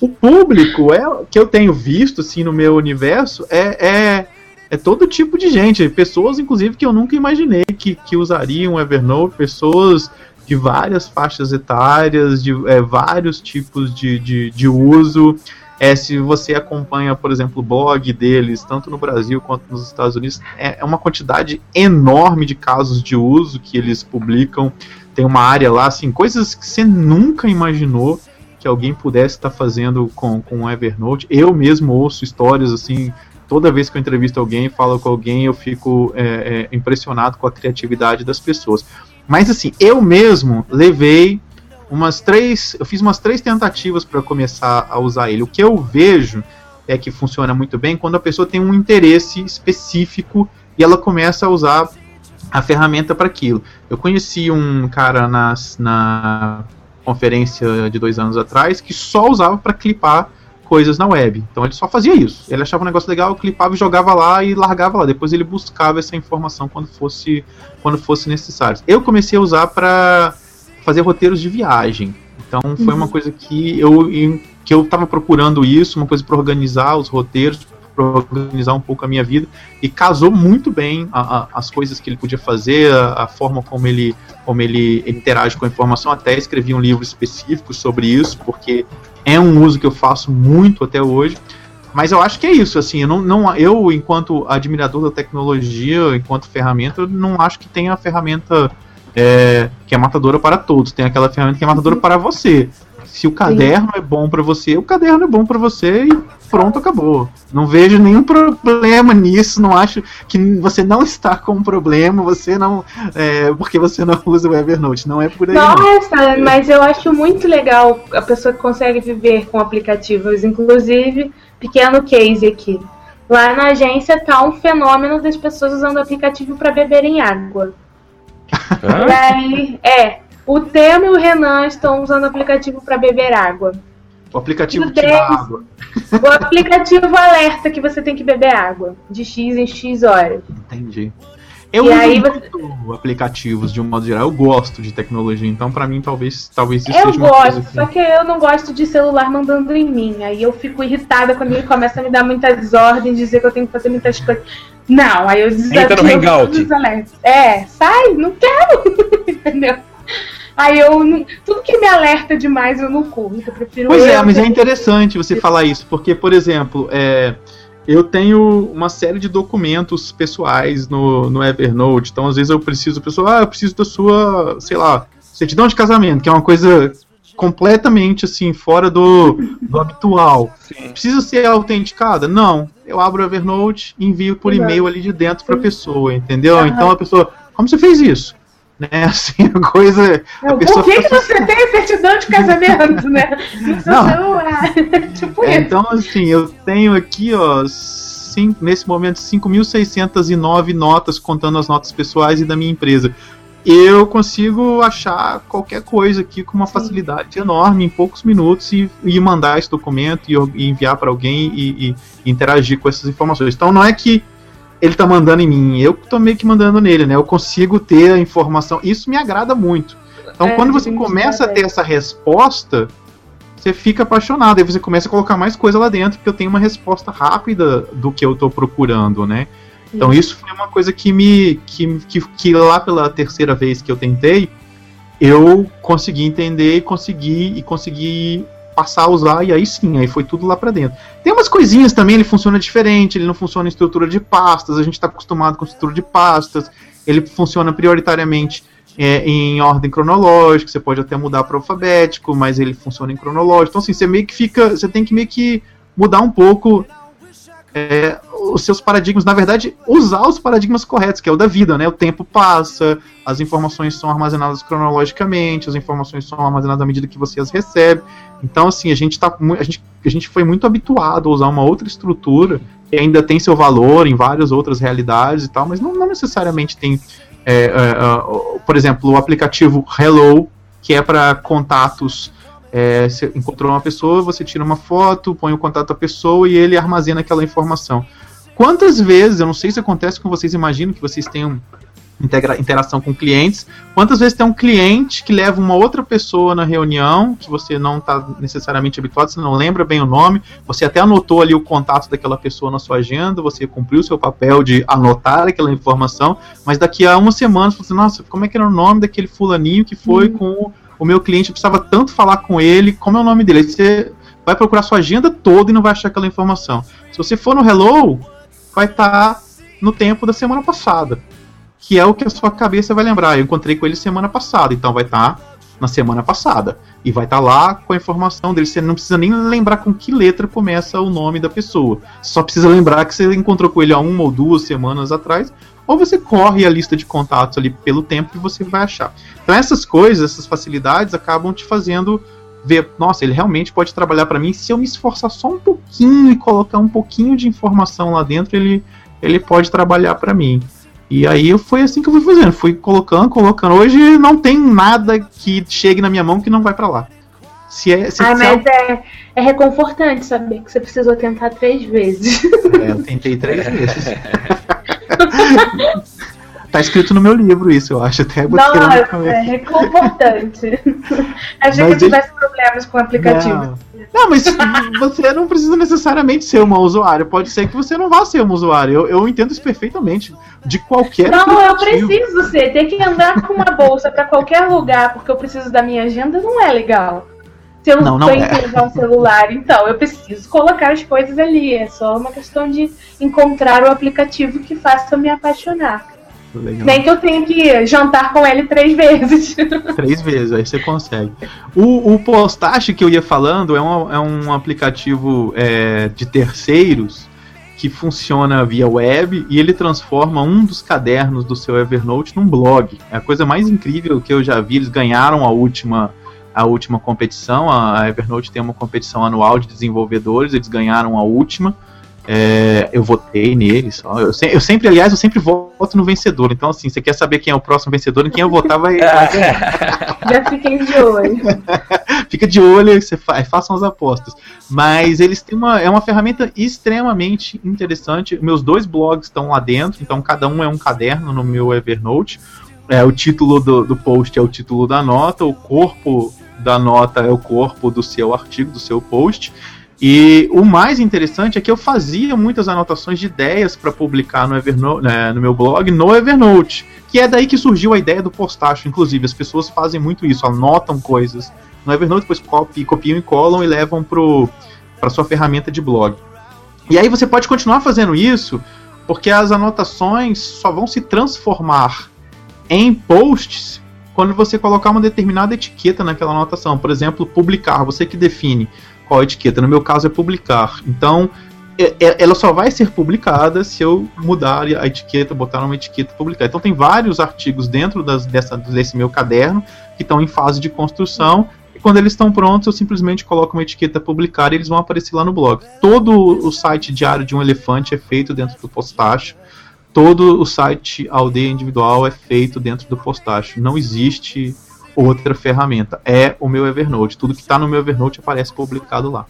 F: O público é que eu tenho visto assim no meu universo é, é, é todo tipo de gente, pessoas inclusive que eu nunca imaginei que, que usariam Evernote, pessoas de várias faixas etárias, de é, vários tipos de, de, de uso. É, se você acompanha, por exemplo, o blog deles, tanto no Brasil quanto nos Estados Unidos, é, é uma quantidade enorme de casos de uso que eles publicam. Tem uma área lá, assim, coisas que você nunca imaginou que alguém pudesse estar fazendo com, com o Evernote. Eu mesmo ouço histórias assim. Toda vez que eu entrevisto alguém, falo com alguém, eu fico é, é, impressionado com a criatividade das pessoas. Mas assim, eu mesmo levei umas três. Eu fiz umas três tentativas para começar a usar ele. O que eu vejo é que funciona muito bem quando a pessoa tem um interesse específico e ela começa a usar a ferramenta para aquilo. Eu conheci um cara nas, na conferência de dois anos atrás que só usava para clipar coisas na web. Então ele só fazia isso. Ele achava um negócio legal, clipava e jogava lá e largava lá. Depois ele buscava essa informação quando fosse quando fosse necessário. Eu comecei a usar para fazer roteiros de viagem. Então foi uma coisa que eu que eu estava procurando isso, uma coisa para organizar os roteiros, para organizar um pouco a minha vida e casou muito bem a- a- as coisas que ele podia fazer, a, a forma como ele como ele interage com a informação. Até escrevi um livro específico sobre isso, porque é um uso que eu faço muito até hoje. Mas eu acho que é isso, assim, eu, não, não, eu enquanto admirador da tecnologia, enquanto ferramenta, eu não acho que tenha a ferramenta é, que é matadora para todos. Tem aquela ferramenta que é matadora para você. Se o caderno é bom para você, o caderno é bom para você e pronto, acabou. Não vejo nenhum problema nisso, não acho que você não está com um problema, você não. É, porque você não usa o Evernote. Não é por aí. não.
E: Nossa, mas eu acho muito legal a pessoa que consegue viver com aplicativos, inclusive, pequeno case aqui. Lá na agência tá um fenômeno das pessoas usando aplicativo para beberem água. E aí, é, o Tema e o Renan estão usando aplicativo para beber água.
F: O aplicativo tira
E: Deus.
F: água.
E: O aplicativo alerta que você tem que beber água de X em X horas.
F: Entendi. Eu
E: E
F: uso
E: aí você-
F: aplicativos de um modo geral. Eu gosto de tecnologia, então pra mim talvez, talvez isso
E: Eu
F: seja uma
E: gosto,
F: coisa que...
E: só que eu não gosto de celular mandando em mim. Aí eu fico irritada quando ele começa a me dar muitas ordens, dizer que eu tenho que fazer muitas coisas. Não, aí eu
D: Entra no Hangout.
E: todos os alertas. É, sai, não quero. <laughs> Entendeu? Aí eu não- tudo que me alerta demais eu não curto. Eu prefiro
F: Pois é, mas é
E: ter-
F: interessante você falar isso, porque, por exemplo, é, eu tenho uma série de documentos pessoais no, no Evernote, então às vezes eu preciso, a pessoa, ah, eu preciso da sua, sei lá, certidão de casamento, que é uma coisa completamente assim, fora do, do habitual. Precisa ser autenticada? Não. Eu abro o Evernote e envio por e-mail ali de dentro para a pessoa, entendeu? Então a pessoa, como você fez isso? Né, <laughs> assim, a coisa.
E: Não,
F: a
E: Por que, que você tem certidão de casamento, né?
F: Não.
E: celular. <laughs> tipo
F: É, então, assim, eu tenho aqui, ó, cin- nesse momento, 5.609 notas, contando as notas pessoais e da minha empresa. Eu consigo achar qualquer coisa aqui com uma facilidade enorme, em poucos minutos, e, e mandar esse documento e, e enviar para alguém e, e interagir com essas informações. Então, não é que ele tá mandando em mim, eu tô meio que mandando nele, né? Eu consigo ter a informação. Isso me agrada muito. Então,
E: É,
F: quando você começa a ter essa resposta, você fica apaixonado. Aí você começa a colocar mais coisa lá dentro, porque eu tenho uma resposta rápida do que eu tô procurando, né? Então isso foi uma coisa que me. Que, que, que lá pela terceira vez que eu tentei, eu consegui entender e consegui e consegui passar a usar, e aí sim, aí foi tudo lá pra dentro. Tem umas coisinhas também, ele funciona diferente, ele não funciona em estrutura de pastas, a gente está acostumado com estrutura de pastas, ele funciona prioritariamente é, em ordem cronológica, você pode até mudar para alfabético, mas ele funciona em cronológico. Então assim, você meio que fica, você tem que meio que mudar um pouco é, os seus paradigmas, na verdade, usar os paradigmas corretos, que é o da vida, né? O tempo passa, as informações são armazenadas cronologicamente, as informações são armazenadas à medida que você as recebe. Então, assim, a gente tá a gente, a gente foi muito habituado a usar uma outra estrutura que ainda tem seu valor em várias outras realidades e tal, mas não, não necessariamente tem, é, é, é, por exemplo, o aplicativo Hello, que é para contatos É, você encontrou uma pessoa, você tira uma foto, põe o contato da pessoa e ele armazena aquela informação. Quantas vezes, eu não sei se acontece com vocês, imagino que vocês tenham integra- interação com clientes. Quantas vezes tem um cliente que leva uma outra pessoa na reunião, que você não está necessariamente habituado, você não lembra bem o nome, você até anotou ali o contato daquela pessoa na sua agenda, você cumpriu o seu papel de anotar aquela informação, mas daqui a uma semana você fala assim, nossa, como é que era o nome daquele fulaninho que foi com o, meu cliente, precisava tanto falar com ele, como é o nome dele? Aí você vai procurar sua agenda toda e não vai achar aquela informação. Se você for no Hello, vai estar no tempo da semana passada que é o que a sua cabeça vai lembrar. Eu encontrei com ele semana passada, então vai estar na semana passada. E vai estar lá com a informação dele. Você não precisa nem lembrar com que letra começa o nome da pessoa. Só precisa lembrar que você encontrou com ele há uma ou duas semanas atrás. Ou você corre a lista de contatos ali pelo tempo e você vai achar. Então essas coisas, essas facilidades acabam te fazendo ver, nossa, ele realmente pode trabalhar para mim. Se eu me esforçar só um pouquinho e colocar um pouquinho de informação lá dentro, ele, ele pode trabalhar para mim. E aí foi assim que eu fui fazendo, fui colocando, colocando. Hoje não tem nada que chegue na minha mão que não vai para lá. Se é, se,
E: Ah,
F: se é-
E: mas é, é reconfortante saber que você precisou tentar três vezes.
F: É, eu tentei três <laughs> vezes. <laughs> tá escrito no meu livro isso, eu acho. Até botei
E: Nossa,
F: começo.
E: é reconfortante. <laughs> Achei
F: Mas
E: que eu tivesse problemas com o aplicativo.
F: Não. Não, mas você não precisa necessariamente ser uma usuária. Pode ser que você não vá ser uma usuária. Eu, eu entendo isso perfeitamente. De qualquer
E: Não, eu
F: aplicativo.
E: preciso ser. Ter que andar com uma bolsa pra qualquer lugar porque eu preciso da minha agenda não é legal. Se eu
F: Não,
E: não,
F: é.
E: que usar um celular, então eu preciso colocar as coisas ali. É só uma questão de encontrar o aplicativo que faça eu me apaixonar.
F: Legal.
E: Nem que eu tenha que jantar com ele três vezes. <laughs>
F: Três vezes, aí você consegue. O, o Postache que eu ia falando é um, é um aplicativo é, de terceiros que funciona via web e ele transforma um dos cadernos do seu Evernote num blog. É a coisa mais incrível que eu já vi. Eles ganharam a última, a última competição. A Evernote tem uma competição anual de desenvolvedores, eles ganharam a última. É, eu votei nele só. Eu, se- eu sempre, aliás, eu sempre voto no vencedor. Então, assim, você quer saber quem é o próximo vencedor, em quem eu votar vai. <laughs>
E: Já fiquei de olho. <laughs>
F: Fica de olho e você fa façam as apostas. Mas eles têm uma, é uma ferramenta extremamente interessante. Meus dois blogs estão lá dentro, então cada um é um caderno no meu Evernote. É, o título do, do post é o título da nota, o corpo da nota é o corpo do seu artigo, do seu post. E o mais interessante é que eu fazia muitas anotações de ideias para publicar no, Evernote, né, no meu blog, no Evernote. Que é daí que surgiu a ideia do postacho. Inclusive, as pessoas fazem muito isso, anotam coisas no Evernote, depois copiam, copiam e colam e levam para sua ferramenta de blog. E aí você pode continuar fazendo isso, porque as anotações só vão se transformar em posts quando você colocar uma determinada etiqueta naquela anotação. Por exemplo, publicar, você que define qual etiqueta. No meu caso é publicar. Então, é- é- ela só vai ser publicada se eu mudar a etiqueta, botar uma etiqueta publicar. Então tem vários artigos dentro das- dessa, desse meu caderno que estão em fase de construção. E quando eles estão prontos, eu simplesmente coloco uma etiqueta publicar e eles vão aparecer lá no blog. Todo o site diário de um elefante é feito dentro do postacho. Todo o site aldeia individual é feito dentro do postacho. Não existe outra ferramenta. É o meu Evernote. Tudo que está no meu Evernote aparece publicado lá.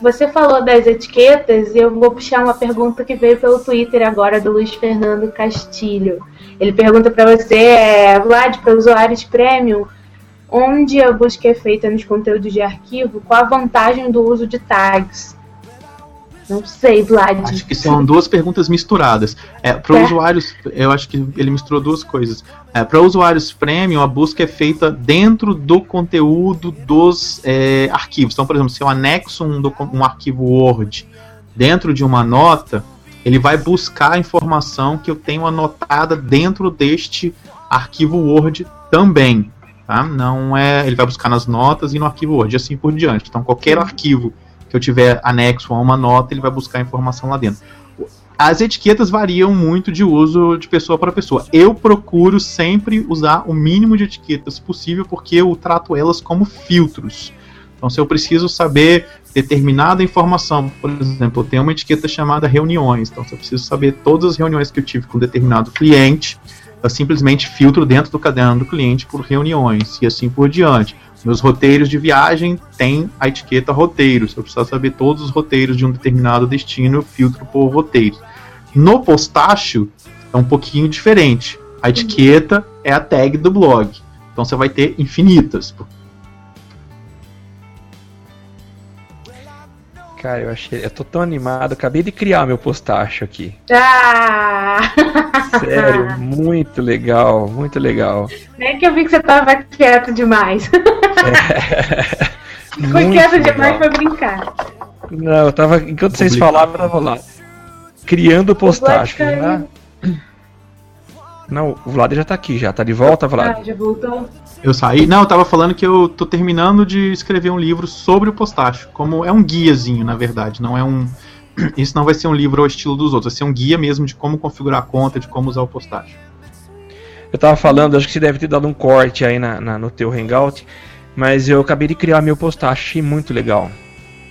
E: Você falou das etiquetas e eu vou puxar uma pergunta que veio pelo Twitter agora do Luiz Fernando Castilho. Ele pergunta para você, é, Vlad, para usuários premium, onde a busca é feita nos conteúdos de arquivo, qual a vantagem do uso de tags? Não sei, Vlad.
F: Acho que são duas perguntas misturadas. É, para
E: É.
F: usuários, eu acho que ele misturou duas coisas. É, para usuários premium, a busca é feita dentro do conteúdo dos é, arquivos. Então, por exemplo, se eu anexo um, um arquivo Word dentro de uma nota, ele vai buscar a informação que eu tenho anotada dentro deste arquivo Word também. Tá? Não é, ele vai buscar nas notas e no arquivo Word, e assim por diante. Então, qualquer arquivo que eu tiver anexo a uma nota, ele vai buscar a informação lá dentro. As etiquetas variam muito de uso de pessoa para pessoa. Eu procuro sempre usar o mínimo de etiquetas possível, porque eu trato elas como filtros. Então, se eu preciso saber determinada informação, por exemplo, eu tenho uma etiqueta chamada reuniões. Então, se eu preciso saber todas as reuniões que eu tive com determinado cliente, eu simplesmente filtro dentro do caderno do cliente por reuniões e assim por diante. Meus roteiros de viagem têm a etiqueta roteiros. Se eu precisar saber todos os roteiros de um determinado destino, eu filtro por roteiros. No postácio é um pouquinho diferente. A etiqueta é a tag do blog. Então você vai ter infinitas.
D: Cara, eu achei. Eu tô tão animado, acabei de criar meu postacho aqui.
E: Ah!
D: Sério, muito legal, muito legal.
E: Nem que eu vi que você tava quieto demais. <laughs> Foi
D: Muito
E: quieto
D: legal.
E: demais pra brincar.
D: Não, eu tava. Enquanto vocês
F: Publicado.
D: falavam, eu tava lá. Criando postacho. Né? Não, o Vlad já tá aqui, já. Tá de volta, Vlad?
E: Ah, já voltou.
F: Eu saí. Não, eu tava falando que eu tô terminando de escrever um livro sobre o postácio. Como é um guiazinho, na verdade. Não é um. <clears throat> Isso não vai ser um livro ao estilo dos outros, vai ser um guia mesmo de como configurar a conta, de como usar o postácio.
D: Eu tava falando, acho que você deve ter dado um corte aí na, na- no teu Hangout. Mas eu acabei de criar meu postacho, achei muito legal.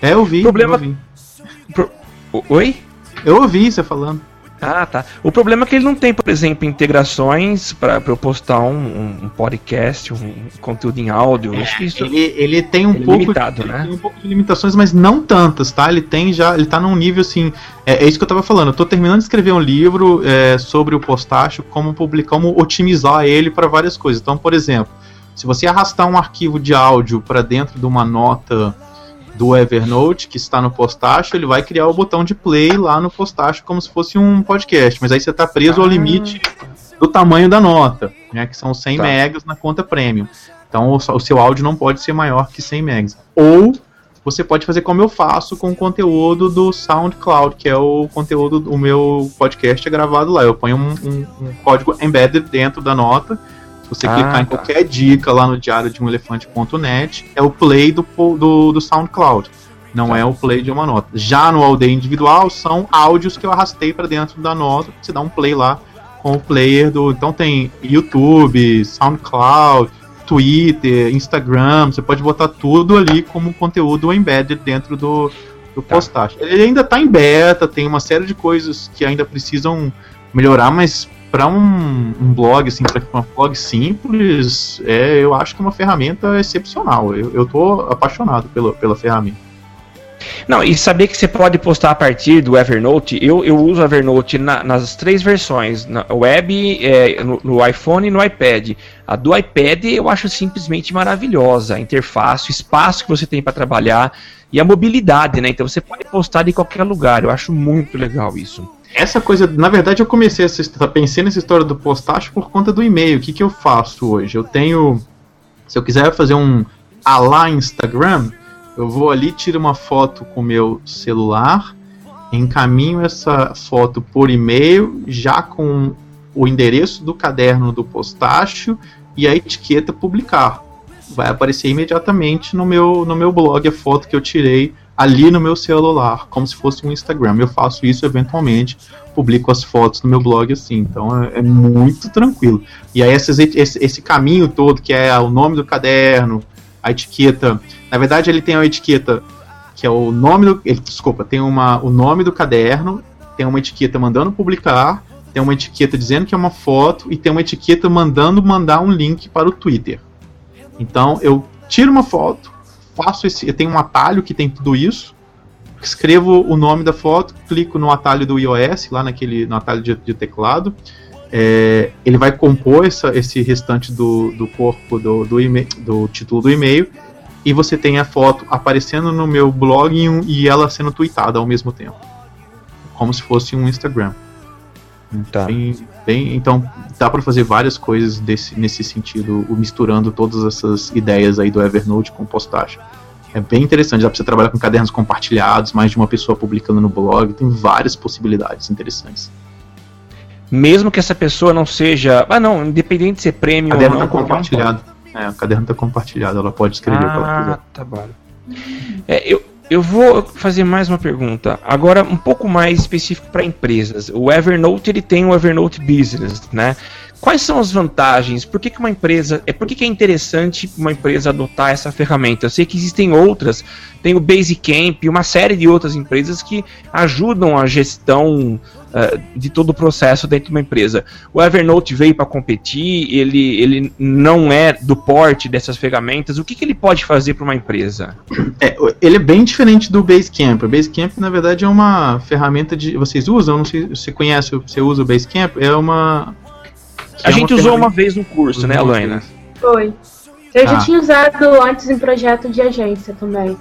F: É, eu vi.
D: Problema-
F: Eu ouvi,
D: O- Oi?
F: eu ouvi você falando.
D: Ah, tá. O problema é que ele não tem, por exemplo, integrações para eu postar um, um- podcast, um conteúdo em áudio. acho que isso.
F: Ele, ele tem um
D: é
F: pouco.
D: limitado,
F: ele
D: né?
F: Tem um pouco de limitações, mas não tantas, tá? Ele tem já. Ele tá num nível assim. É, é isso que eu tava falando. Eu tô terminando de escrever um livro é, sobre o postácio, como publicar, como otimizar ele para várias coisas. Então, por exemplo, se você arrastar um arquivo de áudio para dentro de uma nota do Evernote que está no postácio, ele vai criar o botão de play lá no postácio como se fosse um podcast. Mas aí você tá preso ao
D: Ah.
F: limite do tamanho da nota, né? Que são 100
D: Tá.
F: megas na conta premium. Então o, o seu áudio não pode ser maior que 100 megas. Ou você pode fazer como eu faço com o conteúdo do SoundCloud, que é o conteúdo, o meu podcast é gravado lá. Eu ponho um, um- um código embedded dentro da nota. Você
D: Ah,
F: clicar em
D: tá.
F: qualquer dica lá no diário de um elefante.net, é o play do, do, do SoundCloud. Não
D: Tá.
F: é o play de uma nota. Já no Day individual, são áudios que eu arrastei para dentro da nota. Você dá um play lá com o player do. Então tem YouTube, SoundCloud, Twitter, Instagram. Você pode botar tudo ali como conteúdo embedded dentro do, do
D: Tá.
F: postagem. Ele ainda está em beta, tem uma série de coisas que ainda precisam melhorar, mas para um, um blog, assim, para um blog simples, é, eu acho que é uma ferramenta excepcional. Eu, eu tô apaixonado pela, pela ferramenta.
D: Não, e saber que você pode postar a partir do Evernote, eu, eu uso o Evernote na- nas três versões, na web, é, no, no iPhone e no iPad. A do iPad eu acho simplesmente maravilhosa, a interface, o espaço que você tem para trabalhar e a mobilidade, né? Então você pode postar de qualquer lugar, eu acho muito legal isso.
F: Essa coisa, na verdade, eu comecei histó- pensei nessa história do postágio por conta do e-mail. O que, que eu faço hoje? Eu tenho, se eu quiser fazer um alá Instagram, eu vou ali, tiro uma foto com o meu celular, encaminho essa foto por e-mail, já com o endereço do caderno do postácio e a etiqueta publicar. Vai aparecer imediatamente no meu, no meu blog a foto que eu tirei ali no meu celular, como se fosse um Instagram. Eu faço isso eventualmente, publico as fotos no meu blog assim, então é, é muito tranquilo. E aí esse, esse caminho todo, que é o nome do caderno, a etiqueta, na verdade ele tem uma etiqueta que é o nome do, ele, desculpa, tem uma, o nome do caderno, tem uma etiqueta mandando publicar, tem uma etiqueta dizendo que é uma foto e tem uma etiqueta mandando mandar um link para o Twitter. Então eu tiro uma foto, faço esse, eu tenho um atalho que tem tudo isso, escrevo o nome da foto, clico no atalho do iOS, lá naquele no atalho de, de teclado, é, ele vai compor essa, esse restante do, do corpo do, do, e-mail, do título do e-mail e você tem a foto aparecendo no meu blog e, ela sendo tweetada ao mesmo tempo, como se fosse um Instagram.
D: Tá.
F: Bem, bem- então dá para fazer várias coisas desse, nesse sentido, o- misturando todas essas ideias aí do Evernote com postagem. É bem interessante, dá para você trabalhar com cadernos compartilhados, mais de uma pessoa publicando no blog, tem várias possibilidades interessantes.
D: Mesmo que essa pessoa não seja. Ah, não, independente de ser
F: O
D: prêmio ou
F: caderno
D: não.
F: está compartilhado. É, o caderno está compartilhado, ela pode escrever o que ela
D: Ah,
F: quiser.
D: tá bom. É, eu, eu vou fazer mais uma pergunta. Agora, um pouco mais específico para empresas. O Evernote ele tem o Evernote Business, né? Quais são as vantagens? Por que, que uma empresa. É por que, que é interessante uma empresa adotar essa ferramenta? Eu sei que existem outras, tem o Basecamp uma série de outras empresas que ajudam a gestão uh, de todo o processo dentro de uma empresa. O Evernote veio para competir, ele, ele não é do porte dessas ferramentas. O que, que ele pode fazer para uma empresa?
F: É, ele é bem diferente do Basecamp. O Basecamp, na verdade, é uma ferramenta de. Vocês usam? Não sei se você conhece, você usa o Basecamp? É uma.
D: A
F: é
D: gente
F: uma
D: usou
F: ferramenta-
D: uma vez no curso, né,
F: vez.
E: Foi. Eu já
F: Ah.
E: tinha usado antes em projeto de agência também.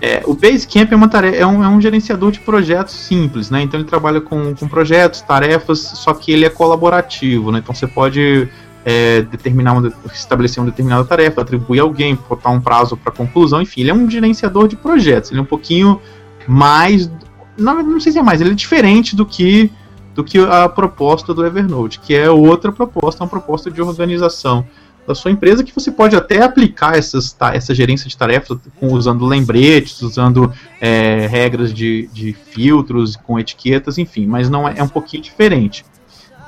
F: É, o Basecamp é, uma tarefa, é, um, é um gerenciador de projetos simples, né? Então ele trabalha com, com projetos, tarefas, só que ele é colaborativo, né? Então você pode é, determinar uma, estabelecer uma determinada tarefa, atribuir a alguém, botar um prazo para conclusão, enfim, ele é um gerenciador de projetos. Ele é um pouquinho mais, não, não sei se é mais, ele é diferente do que do que a proposta do Evernote, que é outra proposta, uma proposta de organização da sua empresa que você pode até aplicar essas, ta- essa gerência de tarefas usando lembretes, usando é, regras de, de filtros com etiquetas, enfim, mas não é, é um pouquinho diferente.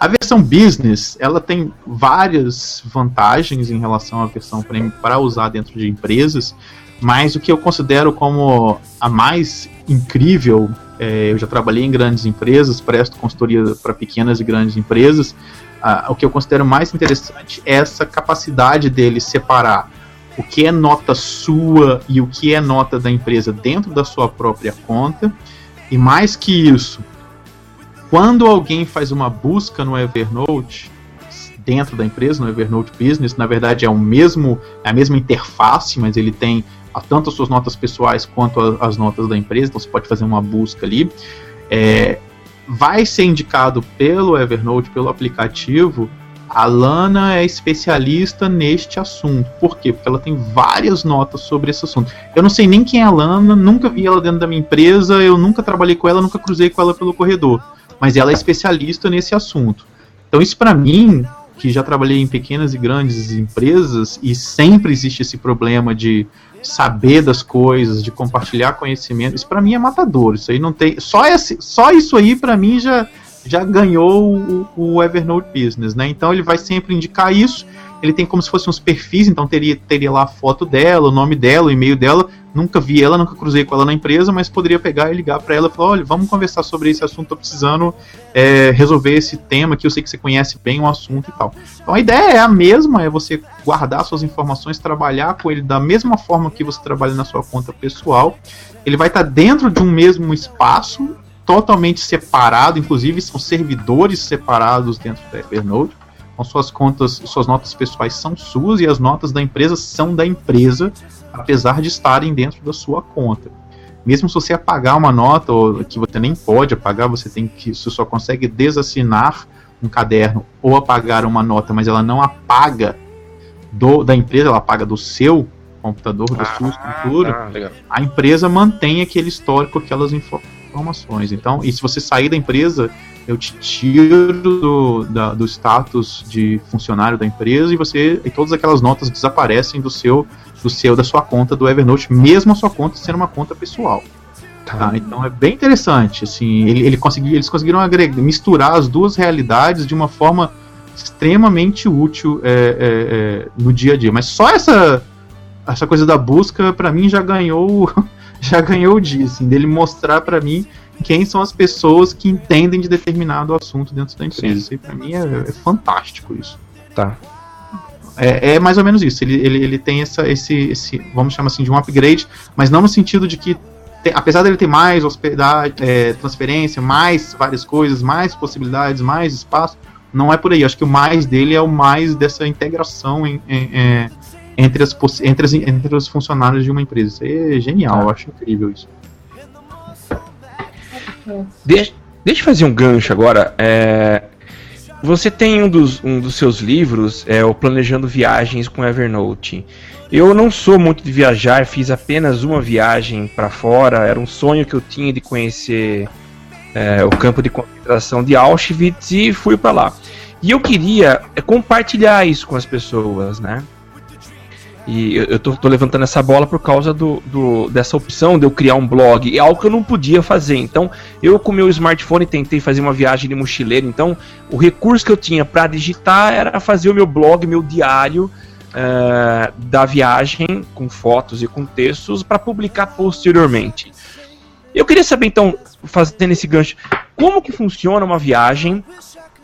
F: A versão business, ela tem várias vantagens em relação à versão premium para usar dentro de empresas, mas o que eu considero como a mais incrível, é, eu já trabalhei em grandes empresas, presto consultoria para pequenas e grandes empresas, ah, o que eu considero mais interessante é essa capacidade dele separar o que é nota sua e o que é nota da empresa dentro da sua própria conta. E mais que isso, quando alguém faz uma busca no Evernote, dentro da empresa, no Evernote Business, na verdade é o mesmo, é a mesma interface, mas ele tem ah, tanto as suas notas pessoais quanto a- as notas da empresa, então você pode fazer uma busca ali. É, vai ser indicado pelo Evernote, pelo aplicativo, a Lana é especialista neste assunto. Por quê? Porque ela tem várias notas sobre esse assunto. Eu não sei nem quem é a Lana, nunca vi ela dentro da minha empresa, eu nunca trabalhei com ela, nunca cruzei com ela pelo corredor. Mas ela é especialista nesse assunto. Então, isso para mim, que já trabalhei em pequenas e grandes empresas, e sempre existe esse problema de saber das coisas, de compartilhar conhecimento, isso para mim é matador. Isso aí não tem. Só, esse, só isso aí para mim já, já ganhou o, o Evernote Business, né? Então ele vai sempre indicar isso. Ele tem como se fossem uns perfis, então teria, teria lá a foto dela, o nome dela, o e-mail dela. Nunca vi ela, nunca cruzei com ela na empresa, mas poderia pegar e ligar para ela e falar: olha, vamos conversar sobre esse assunto, tô precisando é, resolver esse tema que eu sei que você conhece bem o assunto e tal. Então a ideia é a mesma, é você guardar suas informações, trabalhar com ele da mesma forma que você trabalha na sua conta pessoal. Ele vai estar dentro de um mesmo espaço, totalmente separado, inclusive são servidores separados dentro do Evernote. Então suas contas, suas notas pessoais são suas e as notas da empresa são da empresa, apesar de estarem dentro da sua conta. Mesmo se você apagar uma nota, ou que você nem pode apagar, você tem que, você só consegue desassinar um caderno ou apagar uma nota, mas ela não apaga do, da empresa, ela apaga do seu computador, da sua estrutura,
D: Ah, legal.
F: a empresa mantém aquele histórico, aquelas informações. Então, e se você sair da empresa, eu te tiro do, da- do status de funcionário da empresa e você e todas aquelas notas desaparecem do seu do seu da sua conta do Evernote, mesmo a sua conta sendo uma conta pessoal. Tá, então é bem interessante, assim, ele, ele consegui, eles conseguiram agregar, misturar as duas realidades de uma forma extremamente útil é, é, é, no dia a dia. Mas só essa essa coisa da busca para mim já ganhou <laughs> já ganhou o dia, assim, dele mostrar para mim quem são as pessoas que entendem de determinado assunto dentro da empresa. Isso aí para mim é, é fantástico isso.
D: Tá.
F: É, é mais ou menos isso. Ele, ele, ele tem essa, esse, esse, vamos chamar assim, de um upgrade, mas não no sentido de que, te- apesar dele ter mais hospedagem, é, transferência, mais várias coisas, mais possibilidades, mais espaço, não é por aí. Acho que o mais dele é o mais dessa integração em- em- é, entre, as, entre, as, entre os funcionários de uma empresa. Isso é genial, eu acho incrível isso.
D: Deixa, deixa eu fazer um gancho agora. É, você tem um dos, um dos seus livros, é o Planejando Viagens com Evernote. Eu não sou muito de viajar, fiz apenas uma viagem para fora. Era um sonho que eu tinha de conhecer é, o campo de concentração de Auschwitz e fui para lá. E eu queria é, compartilhar isso com as pessoas, né? E eu, eu tô, tô levantando essa bola por causa do, do- dessa opção de eu criar um blog. É algo que eu não podia fazer. Então, eu com meu smartphone tentei fazer uma viagem de mochileiro. Então, o recurso que eu tinha para digitar era fazer o meu blog, meu diário eh, da viagem, com fotos e com textos, para publicar posteriormente. Eu queria saber, então, fazendo esse gancho, como que funciona uma viagem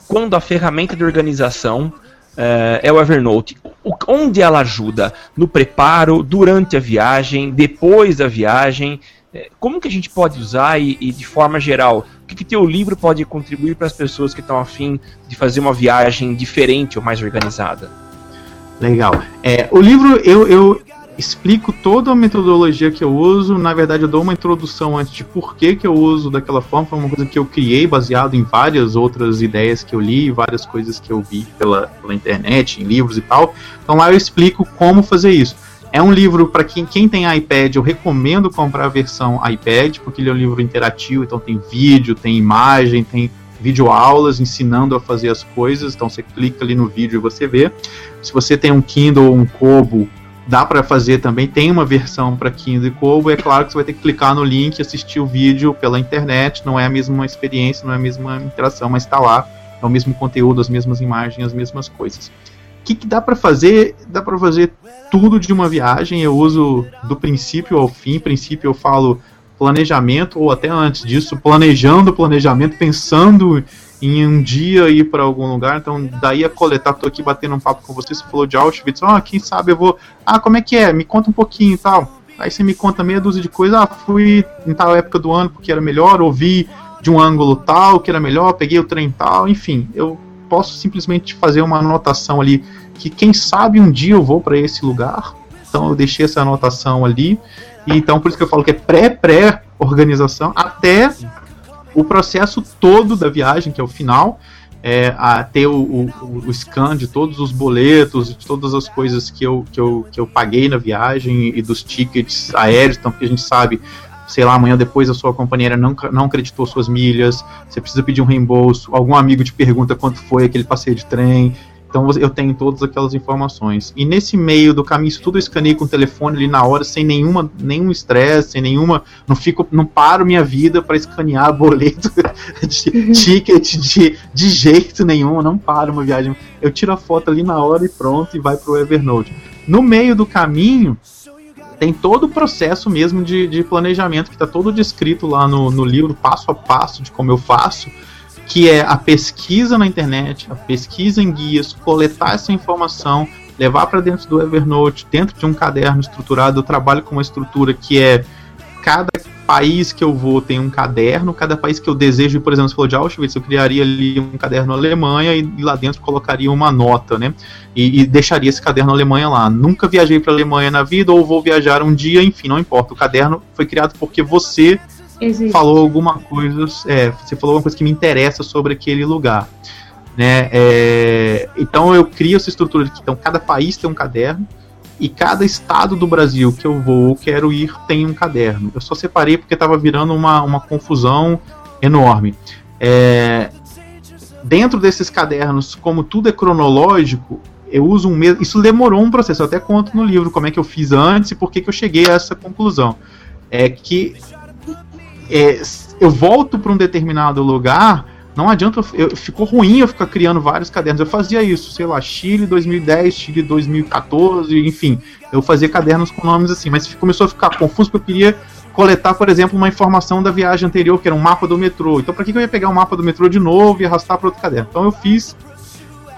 D: quando a ferramenta de organização é, é o Evernote. O, onde ela ajuda? No preparo, durante a viagem, depois da viagem? É, como que a gente pode usar e, e de forma geral, o que, que teu livro pode contribuir para as pessoas que estão afim de fazer uma viagem diferente ou mais organizada?
F: Legal. É, o livro eu, eu explico toda a metodologia que eu uso. Na verdade, eu dou uma introdução antes de por que, que eu uso daquela forma. Foi uma coisa que eu criei baseado em várias outras ideias que eu li, várias coisas que eu vi pela, pela internet, em livros e tal. Então lá eu explico como fazer isso. É um livro para quem, quem tem iPad, eu recomendo comprar a versão iPad, porque ele é um livro interativo, então tem vídeo, tem imagem, tem videoaulas ensinando a fazer as coisas. Então você clica ali no vídeo e você vê. Se você tem um Kindle ou um Kobo, dá para fazer também. Tem uma versão para Kindle e Kobo. É claro que você vai ter que clicar no link, assistir o vídeo pela internet. Não é a mesma experiência, não é a mesma interação, mas está lá. É o mesmo conteúdo, as mesmas imagens, as mesmas coisas. O que, que dá para fazer? Dá para fazer tudo de uma viagem. Eu uso do princípio ao fim. Princípio eu falo planejamento ou até antes disso, planejando o planejamento, pensando em um dia ir para algum lugar. Então, daí a coletar, tô aqui batendo um papo com você, você falou de Auschwitz, ah, quem sabe eu vou. Ah, como é que é? Me conta um pouquinho e tal. Aí você me conta meia dúzia de coisas, ah, fui em tal época do ano porque era melhor, ouvi de um ângulo tal que era melhor, peguei o trem tal, enfim, eu posso simplesmente fazer uma anotação ali que quem sabe um dia eu vou para esse lugar. Então eu deixei essa anotação ali. E então por isso que eu falo que é pré-pré organização até o processo todo da viagem, que é o final, é, a ter o, o, o, scan de todos os boletos, de todas as coisas que eu, que, eu, que eu paguei na viagem e dos tickets aéreos, então, porque a gente sabe, sei lá, amanhã depois a sua companheira não, não acreditou suas milhas, você precisa pedir um reembolso, algum amigo te pergunta quanto foi aquele passeio de trem, então eu tenho todas aquelas informações. E nesse meio do caminho, isso tudo eu escaneei com o telefone ali na hora, sem nenhuma, nenhum estresse, sem nenhuma. Não fico, não paro minha vida para escanear boleto <laughs> de ticket de, de jeito nenhum, não paro uma viagem. Eu tiro a foto ali na hora e pronto, e vai pro Evernote. No meio do caminho, tem todo o processo mesmo de, de planejamento que está todo descrito lá no, no livro, passo a passo de como eu faço que é a pesquisa na internet, a pesquisa em guias, coletar essa informação, levar para dentro do Evernote, dentro de um caderno estruturado. Eu trabalho com uma estrutura que é cada país que eu vou tem um caderno, cada país que eu desejo, por exemplo, se for de Auschwitz, eu criaria ali um caderno Alemanha e, e lá dentro colocaria uma nota, né? E, e deixaria esse caderno Alemanha lá. Nunca viajei para Alemanha na vida ou vou viajar um dia, enfim, não importa. O caderno foi criado porque você Existe. falou alguma coisa, é, você falou alguma coisa que me interessa sobre aquele lugar. Né? É, então eu crio essa estrutura então, cada país tem um caderno e cada estado do Brasil que eu vou ou quero ir tem um caderno. Eu só separei porque estava virando uma, uma confusão enorme. É, dentro desses cadernos, como tudo é cronológico, eu uso um mesmo. Isso demorou um processo, eu até conto no livro como é que eu fiz antes e por que, que eu cheguei a essa conclusão. É que é, eu volto para um determinado lugar, não adianta, eu, ficou ruim eu ficar criando vários cadernos. Eu fazia isso, sei lá, Chile 2010, Chile 2014, enfim, eu fazia cadernos com nomes assim, mas começou a ficar confuso porque eu queria coletar, por exemplo, uma informação da viagem anterior, que era um mapa do metrô. Então, para que eu ia pegar um mapa do metrô de novo e arrastar para outro caderno? Então, eu fiz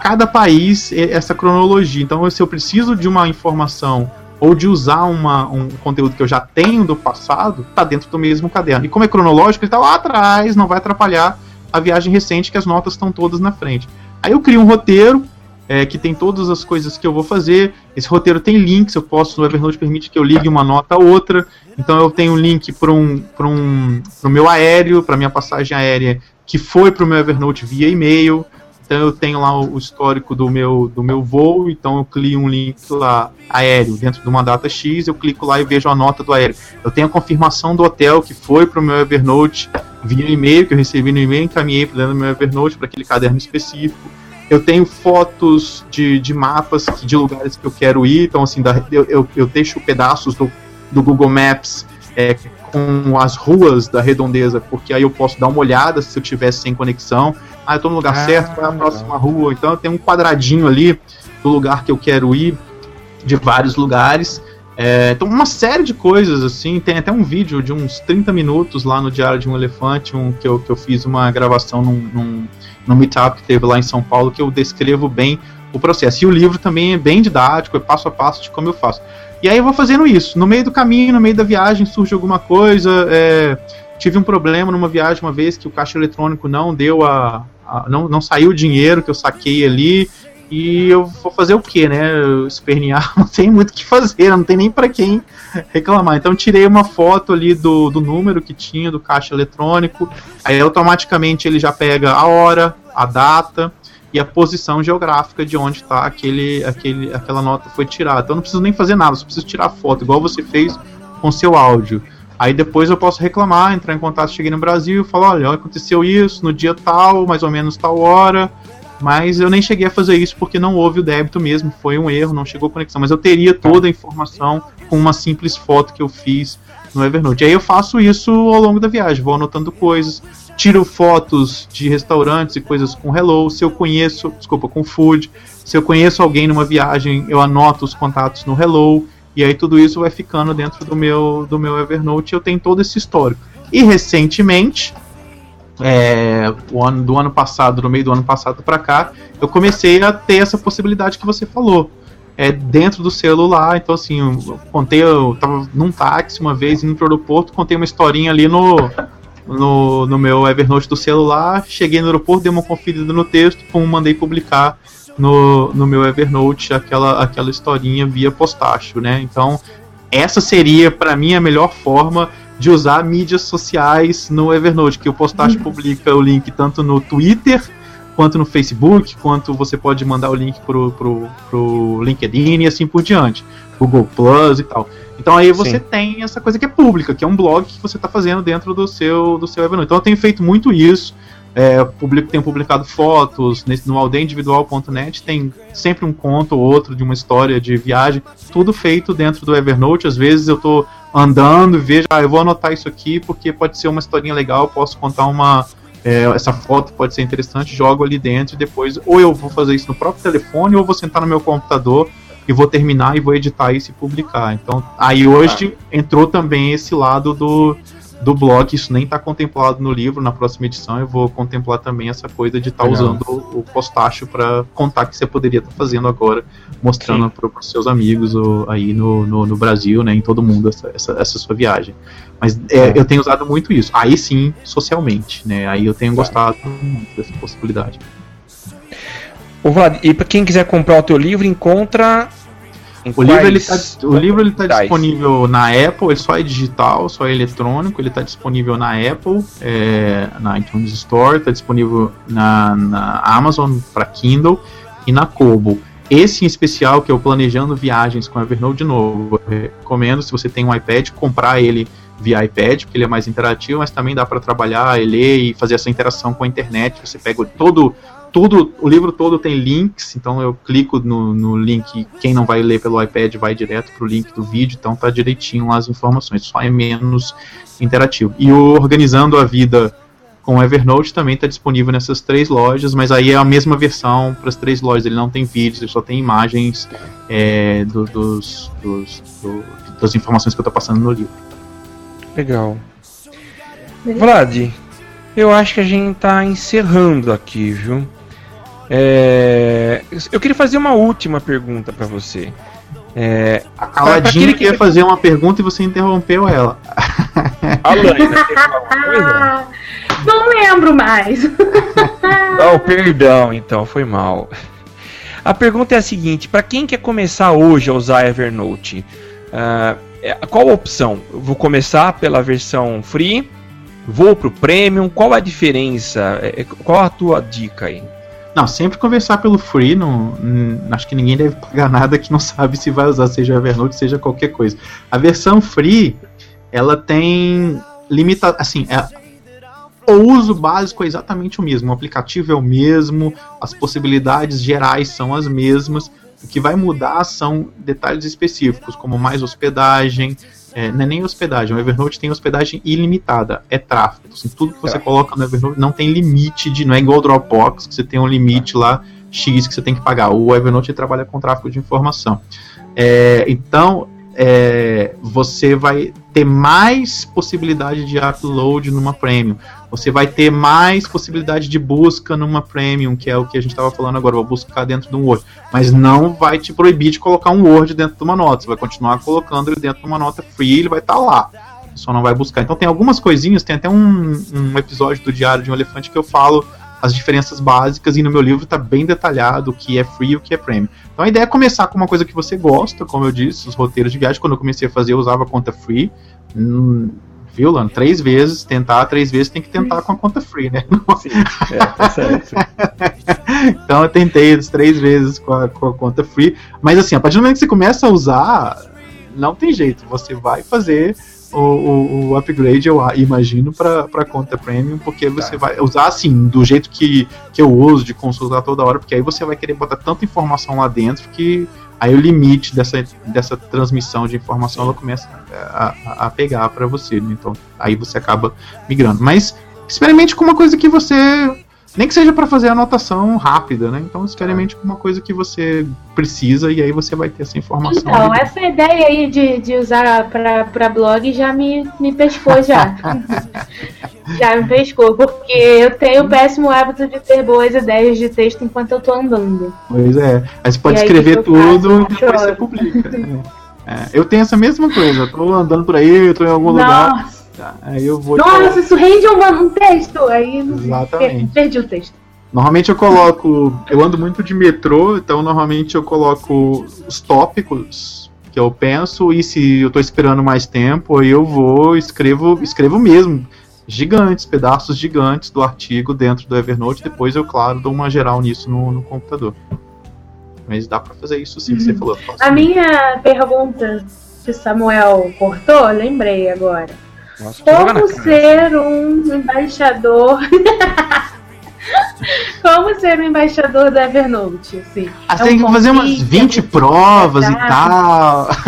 F: cada país essa cronologia. Então, se eu preciso de uma informação ou de usar uma, um conteúdo que eu já tenho do passado, tá dentro do mesmo caderno. E como é cronológico, ele tá lá atrás, não vai atrapalhar a viagem recente, que as notas estão todas na frente. Aí eu crio um roteiro é, que tem todas as coisas que eu vou fazer. Esse roteiro tem links, eu posso, no Evernote permite que eu ligue uma nota a outra. Então eu tenho um link para um, um, o meu aéreo, para minha passagem aérea, que foi para o meu Evernote via e-mail. Então eu tenho lá o histórico do meu, do meu voo, então eu clico um link lá aéreo dentro de uma data X, eu clico lá e vejo a nota do aéreo. Eu tenho a confirmação do hotel que foi para o meu Evernote via e-mail, que eu recebi no e-mail, encaminhei para dentro do meu Evernote para aquele caderno específico. Eu tenho fotos de, de mapas de lugares que eu quero ir, então assim, da, eu, eu, eu deixo pedaços do, do Google Maps é, com as ruas da redondeza, porque aí eu posso dar uma olhada se eu tivesse sem conexão ah, eu tô no lugar ah, certo, qual é a próxima rua? Então eu tenho um quadradinho ali do lugar que eu quero ir, de vários lugares. É, então, uma série de coisas, assim. Tem até um vídeo de uns 30 minutos lá no Diário de um Elefante, um, que, eu, que eu fiz uma gravação num, num, num meetup que teve lá em São Paulo, que eu descrevo bem o processo. E o livro também é bem didático, é passo a passo de como eu faço. E aí eu vou fazendo isso. No meio do caminho, no meio da viagem, surge alguma coisa. É, tive um problema numa viagem uma vez que o caixa eletrônico não deu a. a não, não saiu o dinheiro que eu saquei ali. E eu vou fazer o que, né? Espernear, <laughs> não tem muito o que fazer, não tem nem para quem reclamar. Então tirei uma foto ali do, do número que tinha do caixa eletrônico, aí automaticamente ele já pega a hora, a data e a posição geográfica de onde está aquele, aquele, aquela nota foi tirada. Então não preciso nem fazer nada, só preciso tirar a foto, igual você fez com seu áudio. Aí depois eu posso reclamar, entrar em contato, cheguei no Brasil, falar, olha, aconteceu isso no dia tal, mais ou menos tal hora, mas eu nem cheguei a fazer isso porque não houve o débito mesmo, foi um erro, não chegou conexão. Mas eu teria toda a informação com uma simples foto que eu fiz no Evernote. Aí eu faço isso ao longo da viagem, vou anotando coisas, tiro fotos de restaurantes e coisas com Hello. Se eu conheço, desculpa, com Food. Se eu conheço alguém numa viagem, eu anoto os contatos no Hello. E aí tudo isso vai ficando dentro do meu, do meu Evernote. Eu tenho todo esse histórico. E recentemente, é, o ano, do ano passado, no meio do ano passado para cá, eu comecei a ter essa possibilidade que você falou. É, dentro do celular, então assim, eu contei, eu tava num táxi uma vez indo pro aeroporto, contei uma historinha ali no, no, no meu Evernote do celular, cheguei no aeroporto, dei uma conferida no texto, pum, mandei publicar no, no meu Evernote aquela, aquela historinha via postácio, né? Então, essa seria para mim a melhor forma de usar mídias sociais no Evernote, que o Postache uhum. publica o link tanto no Twitter quanto no Facebook, quanto você pode mandar o link pro, pro, pro LinkedIn e assim por diante, Google Plus e tal. Então aí você Sim. tem essa coisa que é pública, que é um blog que você está fazendo dentro do seu, do seu Evernote. Então eu tenho feito muito isso. É, publico, tenho publicado fotos nesse, no aldeindividual.net, tem sempre um conto ou outro de uma história de viagem, tudo feito dentro do Evernote. Às vezes eu estou andando e vejo, ah, eu vou anotar isso aqui porque pode ser uma historinha legal, posso contar uma. É, essa foto pode ser interessante, jogo ali dentro e depois, ou eu vou fazer isso no próprio telefone, ou vou sentar no meu computador e vou terminar e vou editar isso e publicar. Então, aí hoje entrou também esse lado do do blog, isso nem está contemplado no livro, na próxima edição eu vou contemplar também essa coisa de estar tá usando o, o postácio para contar que você poderia estar tá fazendo agora, mostrando para os seus amigos ou, aí no, no, no, Brasil, né, em todo mundo, essa, essa, essa sua viagem. Mas é, eu tenho usado muito isso, aí sim, socialmente, né, aí eu tenho gostado muito dessa possibilidade.
D: O Vlad, e para quem quiser comprar o teu livro, encontra
F: o livro, ele tá, o livro ele tá disponível na Apple, ele só é digital, só é eletrônico, ele está disponível na Apple, é, na iTunes Store, está disponível na, na Amazon para Kindle e na Kobo. Esse em especial, que é o Planejando Viagens com Evernote, de novo, recomendo, se você tem um iPad, comprar ele via iPad, porque ele é mais interativo, mas também dá para trabalhar, ler e fazer essa interação com a internet. Você pega todo tudo, o livro todo tem links, então eu clico no, no link, quem não vai ler pelo iPad vai direto para o link do vídeo, então tá direitinho lá as informações, só é menos interativo. E o Organizando a Vida com o Evernote também está disponível nessas três lojas, mas aí é a mesma versão para as três lojas, ele não tem vídeos, ele só tem imagens é, do, dos, dos, do, das informações que eu estou passando no livro.
D: Legal. Vlad, eu acho que a gente está encerrando aqui, viu? É, eu queria fazer uma última pergunta para você.
F: É, a Caladinha que... queria fazer uma pergunta e você interrompeu ela. <laughs>
E: Não lembro mais. <laughs>
D: oh, perdão, então, foi mal. A pergunta é a seguinte: para quem quer começar hoje a usar Evernote, uh, qual a opção? Eu vou começar pela versão free, vou pro premium, qual a diferença? É, qual a tua dica aí?
F: Não, sempre conversar pelo free, não, acho que ninguém deve pagar nada que não sabe se vai usar, seja Evernote, seja qualquer coisa. A versão free, ela tem limita, assim, é, o uso básico é exatamente o mesmo, o aplicativo é o mesmo, as possibilidades gerais são as mesmas. O que vai mudar são detalhes específicos, como mais hospedagem, é, não é nem hospedagem, o Evernote tem hospedagem ilimitada, é tráfego. Assim, tudo que você é. coloca no Evernote não tem limite de. Não é igual o Dropbox, que você tem um limite lá X que você tem que pagar. O Evernote trabalha com tráfego de informação. É, então, é, você vai ter mais possibilidade de upload numa premium. Você vai ter mais possibilidade de busca numa premium, que é o que a gente estava falando agora, vou buscar dentro de um Word. Mas não vai te proibir de colocar um Word dentro de uma nota. Você vai continuar colocando ele dentro de uma nota free, ele vai estar tá lá. Só não vai buscar. Então tem algumas coisinhas, tem até um, um episódio do Diário de um Elefante que eu falo as diferenças básicas e no meu livro está bem detalhado o que é free e o que é premium. Então a ideia é começar com uma coisa que você gosta, como eu disse, os roteiros de viagem. Quando eu comecei a fazer, eu usava conta free. Viu, Lano? Três vezes, tentar três vezes, tem que tentar com a conta free, né? <laughs> Sim, é, tá certo. <laughs> então eu tentei as três vezes com a, com a conta free. Mas assim, a partir do momento que você começa a usar, não tem jeito. Você vai fazer o, o, o upgrade, eu imagino, para conta premium, porque você tá. vai usar assim, do jeito que, que eu uso, de consultar toda hora, porque aí você vai querer botar tanta informação lá dentro que aí o limite dessa, dessa transmissão de informação ela começa a, a, a pegar para você. Né? Então aí você acaba migrando. Mas experimente com uma coisa que você nem que seja para fazer anotação rápida, né? Então, experimente com uma coisa que você precisa e aí você vai ter essa informação.
E: Então, essa ideia aí de, de usar para blog já me, me pescou já. <laughs> já me pescou, porque eu tenho o péssimo hábito de ter boas ideias de texto enquanto eu tô andando.
F: Pois é. Aí você pode e escrever tudo e depois você publica. É. É. Eu tenho essa mesma coisa. Eu tô andando por aí, eu tô em algum Nossa. lugar. Tá, aí eu vou.
E: Nossa, isso rende um, um texto! Aí Exatamente. perdi o texto.
F: Normalmente eu coloco. Eu ando muito de metrô, então normalmente eu coloco os tópicos que eu penso, e se eu tô esperando mais tempo, aí eu vou, escrevo, escrevo mesmo. Gigantes, pedaços gigantes do artigo dentro do Evernote, depois eu, claro, dou uma geral nisso no, no computador. Mas dá para fazer isso sim, uhum. você falou.
E: A minha pergunta que Samuel cortou, lembrei agora nossa, <laughs> Como ser um embaixador. Como ser um embaixador da Evernote? Assim,
F: ah, é tem um que fazer umas 20 provas e tal. <laughs>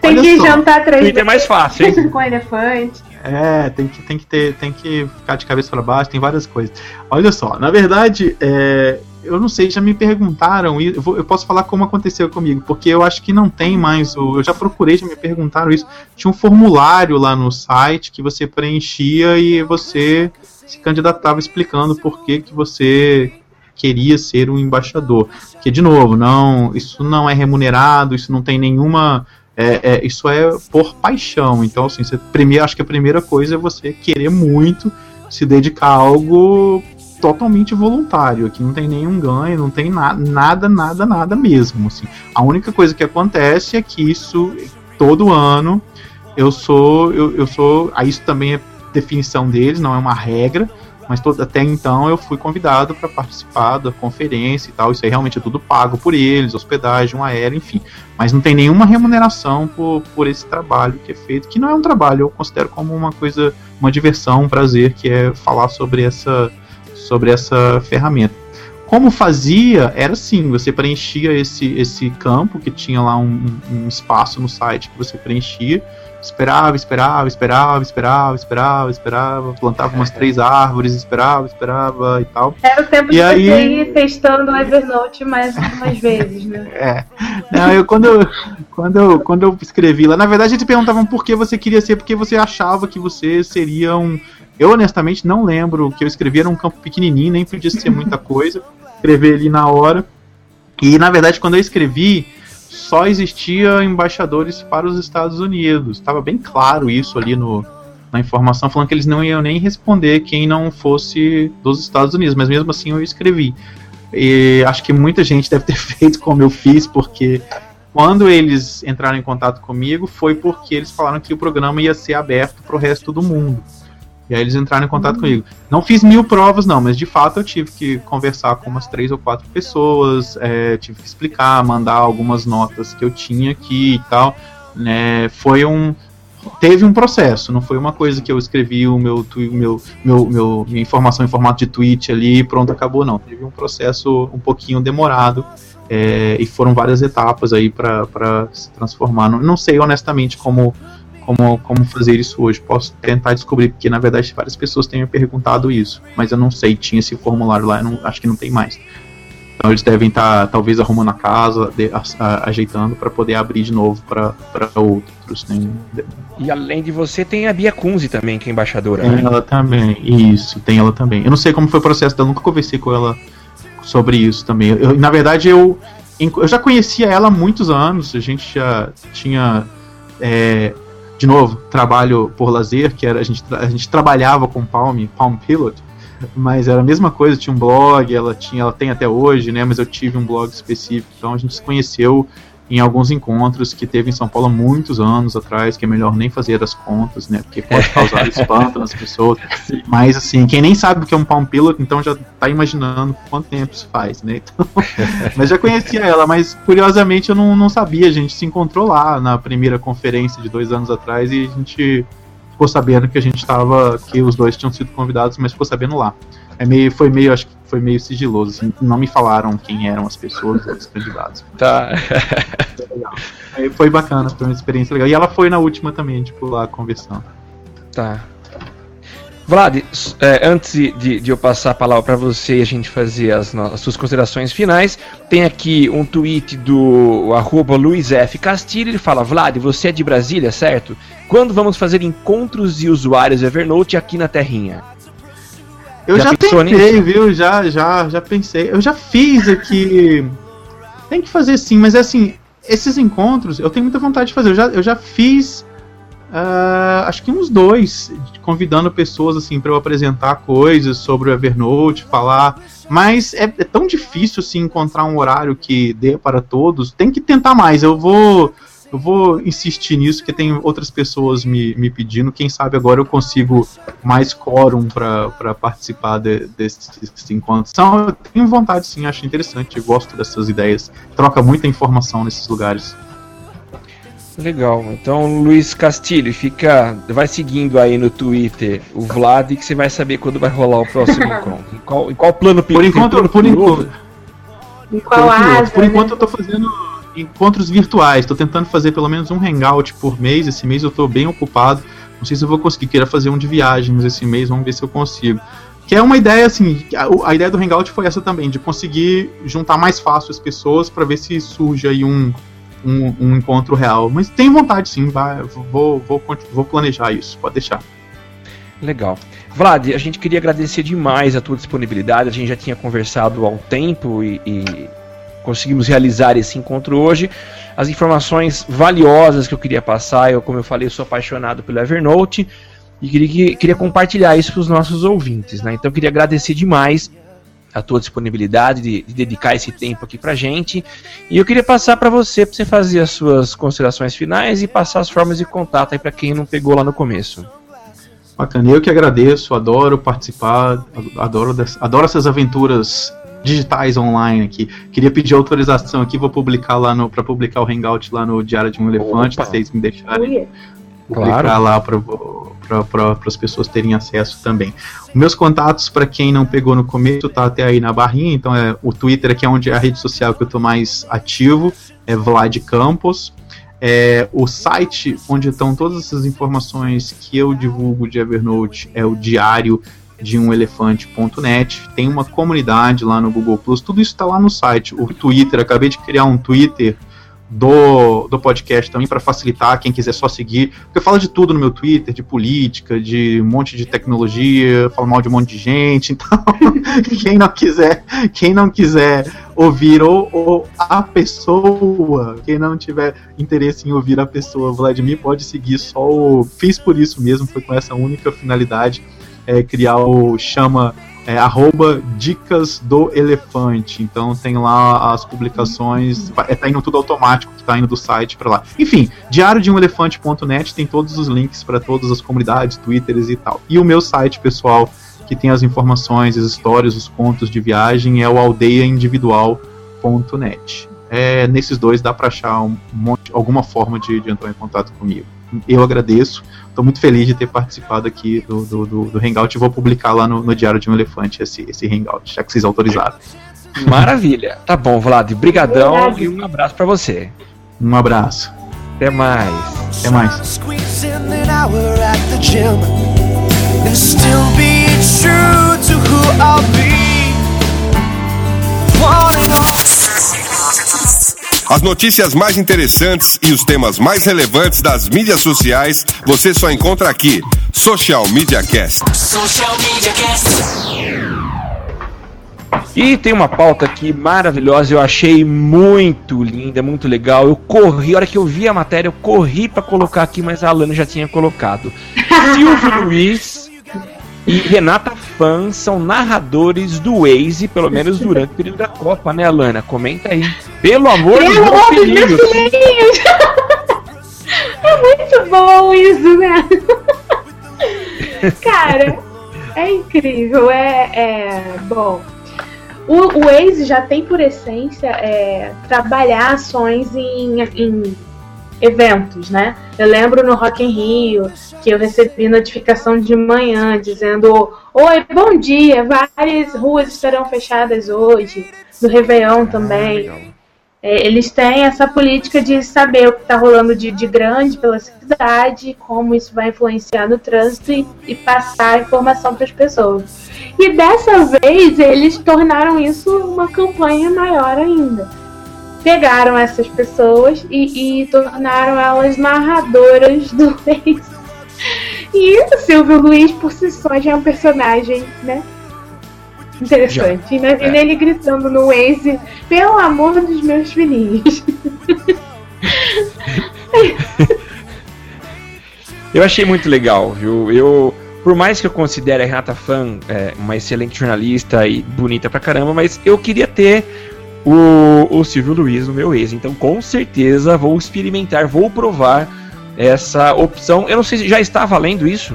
E: tem Olha que só. jantar três
D: vezes. é mais fácil, hein?
E: com elefante.
F: É, tem que, tem que ter, tem que ficar de cabeça para baixo, tem várias coisas. Olha só, na verdade, é, eu não sei, já me perguntaram, e eu, posso falar como aconteceu comigo, porque eu acho que não tem mais. Eu já procurei, já me perguntaram isso. Tinha um formulário lá no site que você preenchia e você se candidatava explicando por que, que você queria ser um embaixador. Porque, de novo, não, isso não é remunerado, isso não tem nenhuma. É, é, isso é por paixão. Então, assim, você, primeiro, acho que a primeira coisa é você querer muito se dedicar a algo totalmente voluntário. Aqui não tem nenhum ganho, não tem na, nada, nada, nada mesmo. Assim. A única coisa que acontece é que isso todo ano eu sou, eu, eu sou, aí isso também é definição deles, não é uma regra, mas todo, até então eu fui convidado para participar da conferência e tal. Isso aí realmente é tudo pago por eles, hospedagem, um aéreo, enfim. Mas não tem nenhuma remuneração por, por esse trabalho que é feito, que não é um trabalho, eu considero como uma coisa, uma diversão, um prazer, que é falar sobre essa sobre essa ferramenta. Como fazia, era assim, você preenchia esse, esse campo, que tinha lá um, um espaço no site que você preenchia, esperava, esperava, esperava, esperava, esperava, esperava, plantava umas três árvores, esperava, esperava e tal.
E: Era o tempo e de aí... você ir testando o Evernote mais umas vezes, né?
F: É. Não, eu quando eu, quando eu, quando eu escrevi lá, na verdade eles perguntavam por que você queria ser, porque você achava que você seria um eu honestamente não lembro o que eu escrevi, era um campo pequenininho, nem podia ser muita coisa. Escrever ali na hora. E na verdade, quando eu escrevi, só existia embaixadores para os Estados Unidos. Estava bem claro isso ali no, na informação, falando que eles não iam nem responder quem não fosse dos Estados Unidos, mas mesmo assim eu escrevi. E acho que muita gente deve ter <laughs> feito como eu fiz, porque quando eles entraram em contato comigo foi porque eles falaram que o programa ia ser aberto para o resto do mundo. E aí eles entraram em contato uhum. comigo. Não fiz mil provas, não, mas de fato eu tive que conversar com umas três ou quatro pessoas, é, tive que explicar, mandar algumas notas que eu tinha aqui e tal. Né, foi um. Teve um processo, não foi uma coisa que eu escrevi o meu, meu, meu, meu minha informação em formato de tweet ali e pronto, acabou, não. Teve um processo um pouquinho demorado. É, e foram várias etapas aí para se transformar. Não, não sei honestamente como como, como fazer isso hoje. Posso tentar descobrir, porque na verdade várias pessoas têm me perguntado isso, mas eu não sei, tinha esse formulário lá, não, acho que não tem mais. Então eles devem estar, talvez, arrumando a casa, de, a, a, ajeitando para poder abrir de novo para outros. Né?
D: E além de você, tem a Bia Kunze também, que é embaixadora.
F: Tem
D: né?
F: ela também, isso, tem ela também. Eu não sei como foi o processo dela, nunca conversei com ela sobre isso também. Eu, na verdade, eu, eu já conhecia ela há muitos anos, a gente já tinha. É, de novo, trabalho por lazer, que era a gente, a gente trabalhava com Palm, Palm Pilot, mas era a mesma coisa, tinha um blog, ela tinha, ela tem até hoje, né? Mas eu tive um blog específico, então a gente se conheceu em alguns encontros que teve em São Paulo há muitos anos atrás, que é melhor nem fazer as contas, né? Porque pode causar <laughs> espanto nas pessoas. Mas assim, quem nem sabe o que é um Palm Pilot, então já tá imaginando quanto tempo isso faz, né? Então, <laughs> mas já conhecia ela, mas curiosamente eu não, não sabia. A gente se encontrou lá na primeira conferência de dois anos atrás e a gente ficou sabendo que a gente estava, que os dois tinham sido convidados, mas ficou sabendo lá. É meio, foi meio, acho que foi meio sigiloso, assim, não me falaram quem eram as pessoas, os candidatos.
D: Tá. <laughs>
F: Aí foi bacana, foi uma experiência legal. E ela foi na última também, tipo, lá conversando.
D: Tá. Vlad, é, antes de, de, eu passar a palavra para você e a gente fazer as, as, suas considerações finais, tem aqui um tweet do arroba Luiz F. Castilho, ele fala, Vlad, você é de Brasília, certo? Quando vamos fazer encontros de usuários Evernote aqui na Terrinha?
F: Eu já, já tentei, viu? Já, já, já pensei. Eu já fiz aqui. Tem que fazer sim, mas é assim, esses encontros eu tenho muita vontade de fazer. Eu já, eu já fiz Uh, acho que uns dois, convidando pessoas assim para eu apresentar coisas sobre o Evernote, falar. Mas é, é, tão difícil assim encontrar um horário que dê para todos. Tem que tentar mais. Eu vou, eu vou insistir nisso, porque tem outras pessoas me, me pedindo. Quem sabe agora eu consigo mais quórum para participar de, desses, encontros. Então, eu tenho vontade sim, acho interessante. Gosto dessas ideias. Troca muita informação nesses lugares.
D: Legal. Então, Luiz Castilho, fica, vai seguindo aí no Twitter o Vlad que você vai saber quando vai rolar o próximo <laughs> encontro. Em qual, em qual plano
F: Por enquanto, plano por enquanto.
E: Em qual asa,
F: Por enquanto eu tô fazendo encontros virtuais, tô tentando fazer pelo menos um hangout por mês. Esse mês eu tô bem ocupado. Não sei se eu vou conseguir, queira fazer um de viagens esse mês, vamos ver se eu consigo. Que é uma ideia assim, a, a ideia do hangout foi essa também, de conseguir juntar mais fácil as pessoas para ver se surge aí um um, um encontro real. Mas tenho vontade sim, vai, vou, vou, vou planejar isso, pode deixar.
D: Legal. Vlad, a gente queria agradecer demais a tua disponibilidade. A gente já tinha conversado há um tempo e, e, conseguimos realizar esse encontro hoje. As informações valiosas que eu queria passar, eu, como eu falei, sou apaixonado pelo Evernote e queria, queria compartilhar isso para os nossos ouvintes. Né? Então, eu queria agradecer demais a tua disponibilidade de, de, dedicar esse tempo aqui pra gente. E eu queria passar para você, para você fazer as suas considerações finais e passar as formas de contato aí para quem não pegou lá no começo.
F: Bacana, eu que agradeço, adoro participar, adoro, adoro essas aventuras digitais online aqui. Queria pedir autorização aqui, vou publicar lá no para publicar o Hangout lá no Diário de um Elefante, Opa. se vocês me deixarem. Publicar claro. lá para para as pessoas terem acesso também. Meus contatos, para quem não pegou no começo, tá até aí na barrinha, então é o Twitter aqui é onde é a rede social que eu estou mais ativo, é Vlad Campos. É, o site onde estão todas essas informações que eu divulgo de Evernote é o diário de um elefante.net. Tem uma comunidade lá no Google Plus, tudo isso está lá no site. O Twitter, acabei de criar um Twitter do, do podcast também para facilitar quem quiser só seguir. Porque eu falo de tudo no meu Twitter, de política, de um monte de tecnologia, falo mal de um monte de gente. <laughs> Então, quem não quiser, quem não quiser ouvir ou, ou, a pessoa, quem não tiver interesse em ouvir a pessoa, Vladimir, pode seguir só o. Fiz por isso mesmo, foi com essa única finalidade. É, criar o chama é arroba Dicas do Elefante. Então tem lá as publicações, é, tá indo tudo automático, que tá indo do site para lá. Enfim, diário de um elefante.net tem todos os links para todas as comunidades, twitters e tal. E o meu site pessoal, que tem as informações, as histórias, os contos de viagem, é o aldeiaindividual.net. É, nesses dois dá para achar um monte, alguma forma de, de entrar em contato comigo. Eu agradeço. Estou muito feliz de ter participado aqui do, do, do, do Hangout e vou publicar lá no, no, Diário de um Elefante esse, esse Hangout, já que vocês autorizaram.
D: Maravilha. Tá bom, Vlad. Brigadão e um abraço para você.
F: Um abraço.
D: Até mais.
F: Até mais.
C: Wanna know
G: As notícias mais interessantes e os temas mais relevantes das mídias sociais você só encontra aqui. Social Media Cast.
B: Social Media Cast.
D: E tem uma pauta aqui maravilhosa, eu achei muito linda, muito legal. Eu corri, a hora que eu vi a matéria, eu corri para colocar aqui, mas a Alana já tinha colocado. <laughs> Silvio Luiz e Renata Fan são narradores do Waze, pelo menos durante o período da Copa, né, Alana? Comenta aí. Pelo amor
E: dos meus
D: filhinhos.
E: filhinhos! é muito bom isso, né? <laughs> Cara, é incrível, é, é bom. O, o Waze já tem por essência é, trabalhar ações em, em eventos, né? Eu lembro no Rock in Rio que eu recebi notificação de manhã dizendo Oi, bom dia, várias ruas estarão fechadas hoje, no Réveillon também. É, eles têm essa política de saber o que está rolando de, de grande pela cidade, como isso vai influenciar no trânsito e, e passar a informação para as pessoas. E dessa vez eles tornaram isso uma campanha maior ainda. Pegaram essas pessoas e, e tornaram elas narradoras do <laughs> Face. E o Silvio Luiz, por si só, já é um personagem, né? Interessante. Imagina
D: É.
E: ele gritando no Waze, pelo amor dos meus filhinhos. <laughs>
D: Eu achei muito legal, viu? Eu, por mais que eu considere a Renata Fan é, uma excelente jornalista e bonita pra caramba, mas eu queria ter o, o Silvio Luiz no meu ex. Então, com certeza, vou experimentar, vou provar essa opção. Eu não sei se já está valendo isso.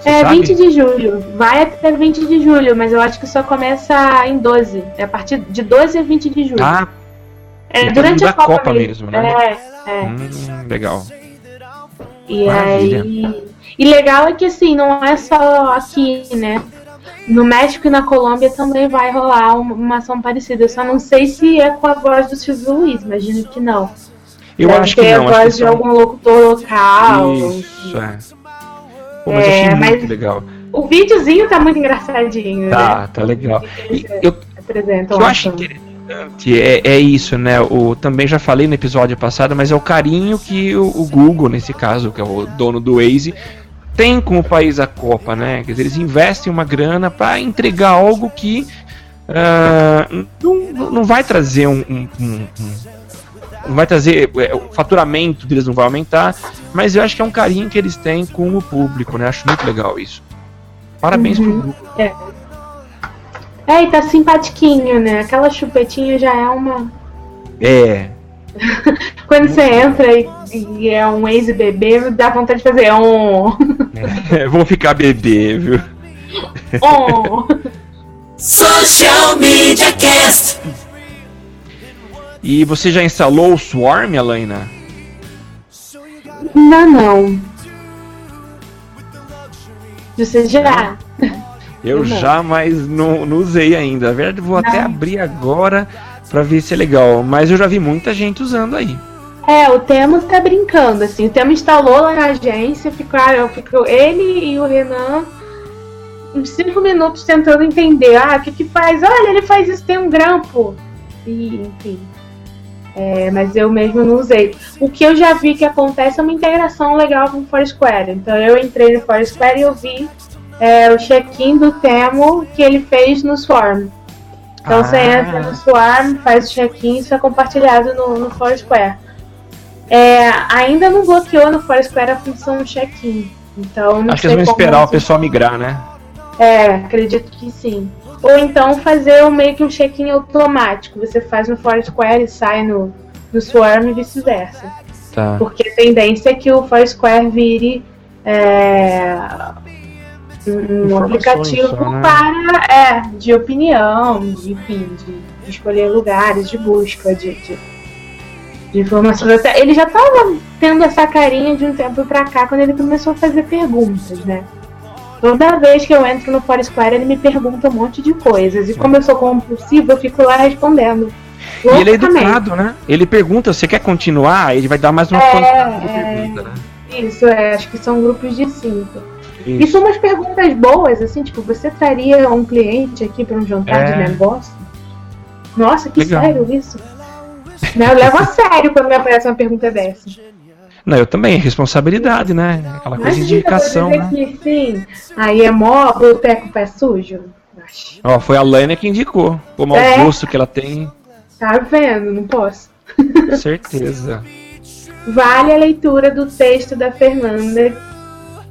D: Você
E: É
D: sabe?
E: 20 de julho. Vai até 20 de julho, mas eu acho que só começa em 12. É a partir de 12 a 20 de julho.
D: Ah,
E: é
D: no
E: durante a Copa,
D: Copa mesmo, né?
E: É, é.
D: hum, legal.
E: E
D: Maravilha.
E: aí. E legal é que assim, não é só aqui, né? No México e na Colômbia também vai rolar uma, ação parecida. Eu só não sei se é com a voz do Silvio Luiz, imagino que não.
D: Eu
E: Deve
D: acho que não.
E: a voz de
D: são...
E: algum locutor local.
D: Isso, é. Pô, mas
E: É,
D: achei
E: mas-
D: muito legal.
E: O videozinho tá muito engraçadinho, né?
D: Tá, tá legal. E eu, eu acho interessante é, é isso, né? O, também já falei no episódio passado, mas é o carinho que o, o Google, nesse caso, que é o dono do Waze, tem com o país da Copa, né? Quer dizer, eles investem uma grana para entregar algo que ah, não, não vai trazer um, um- um- um- não vai trazer é, o faturamento deles não vai aumentar, mas eu acho que é um carinho que eles têm com o público, né? Acho muito legal isso. Parabéns pro Google.
E: É, e tá simpatiquinho, né? Aquela chupetinha já é uma.
D: É, <laughs>
E: Quando você entra e, e é um ex-bebê, dá vontade de fazer um.
D: vou ficar bebê, viu?
E: um.
B: Social Media Cast.
D: E você já instalou o Swarm, Alaina?
E: Não, não. Você já?
D: Eu
E: Não.
D: já, mas não, não usei ainda. Na verdade, vou até abrir agora pra ver se é legal. Mas eu já vi muita gente usando aí.
E: É, o Temo tá brincando, assim. O Temo instalou lá na agência, ficou ele e o Renan uns cinco minutos tentando entender. Ah, o que que faz? Olha, ele faz isso, tem um grampo. E, enfim. É, mas eu mesmo não usei. O que eu já vi que acontece é uma integração legal com o Foursquare. Então eu entrei no Foursquare e eu vi é, o check-in do Temo que ele fez no Swarm. Então você
D: Ah.
E: entra no Swarm, faz o check-in isso é compartilhado no, no Foursquare. É, ainda não bloqueou no Foursquare a função check-in. Então não
D: Acho que eles vão esperar o pessoal migrar, né?
E: É, acredito que sim. Ou então fazer um, meio que um check-in automático. Você faz no Foursquare e sai no, no Swarm e vice-versa.
D: Tá.
E: Porque a tendência é que o Foursquare vire é, um- um aplicativo
D: só, né?
E: para é, de opinião, de, enfim, de, escolher lugares, de busca, de, de, de informações. Ele já estava tendo essa carinha de um tempo pra cá quando ele começou a fazer perguntas, né? Toda vez que eu entro no Foursquare, ele me pergunta um monte de coisas. E como eu sou compulsiva, eu fico lá respondendo.
D: E ele é educado, né? Ele pergunta, você quer continuar? Ele vai dar mais uma
E: É, é.
D: pergunta, né?
E: Isso, é, acho que são grupos de cinco. E
D: Isso.
E: são umas perguntas boas, assim, tipo, você traria um cliente aqui para um jantar
D: É.
E: de negócio? Nossa, que
D: Legal.
E: sério isso? Né, Eu levo a sério quando me aparece uma pergunta dessa.
D: Não, eu também, responsabilidade, né? Aquela coisa de indicação, né?
E: que sim. Aí é mó boteco pé sujo.
D: Ó, foi a Lânia que indicou. O mau
E: É.
D: gosto que ela tem,
E: Tá vendo? Não posso.
D: certeza.
E: Vale a leitura do texto da Fernanda,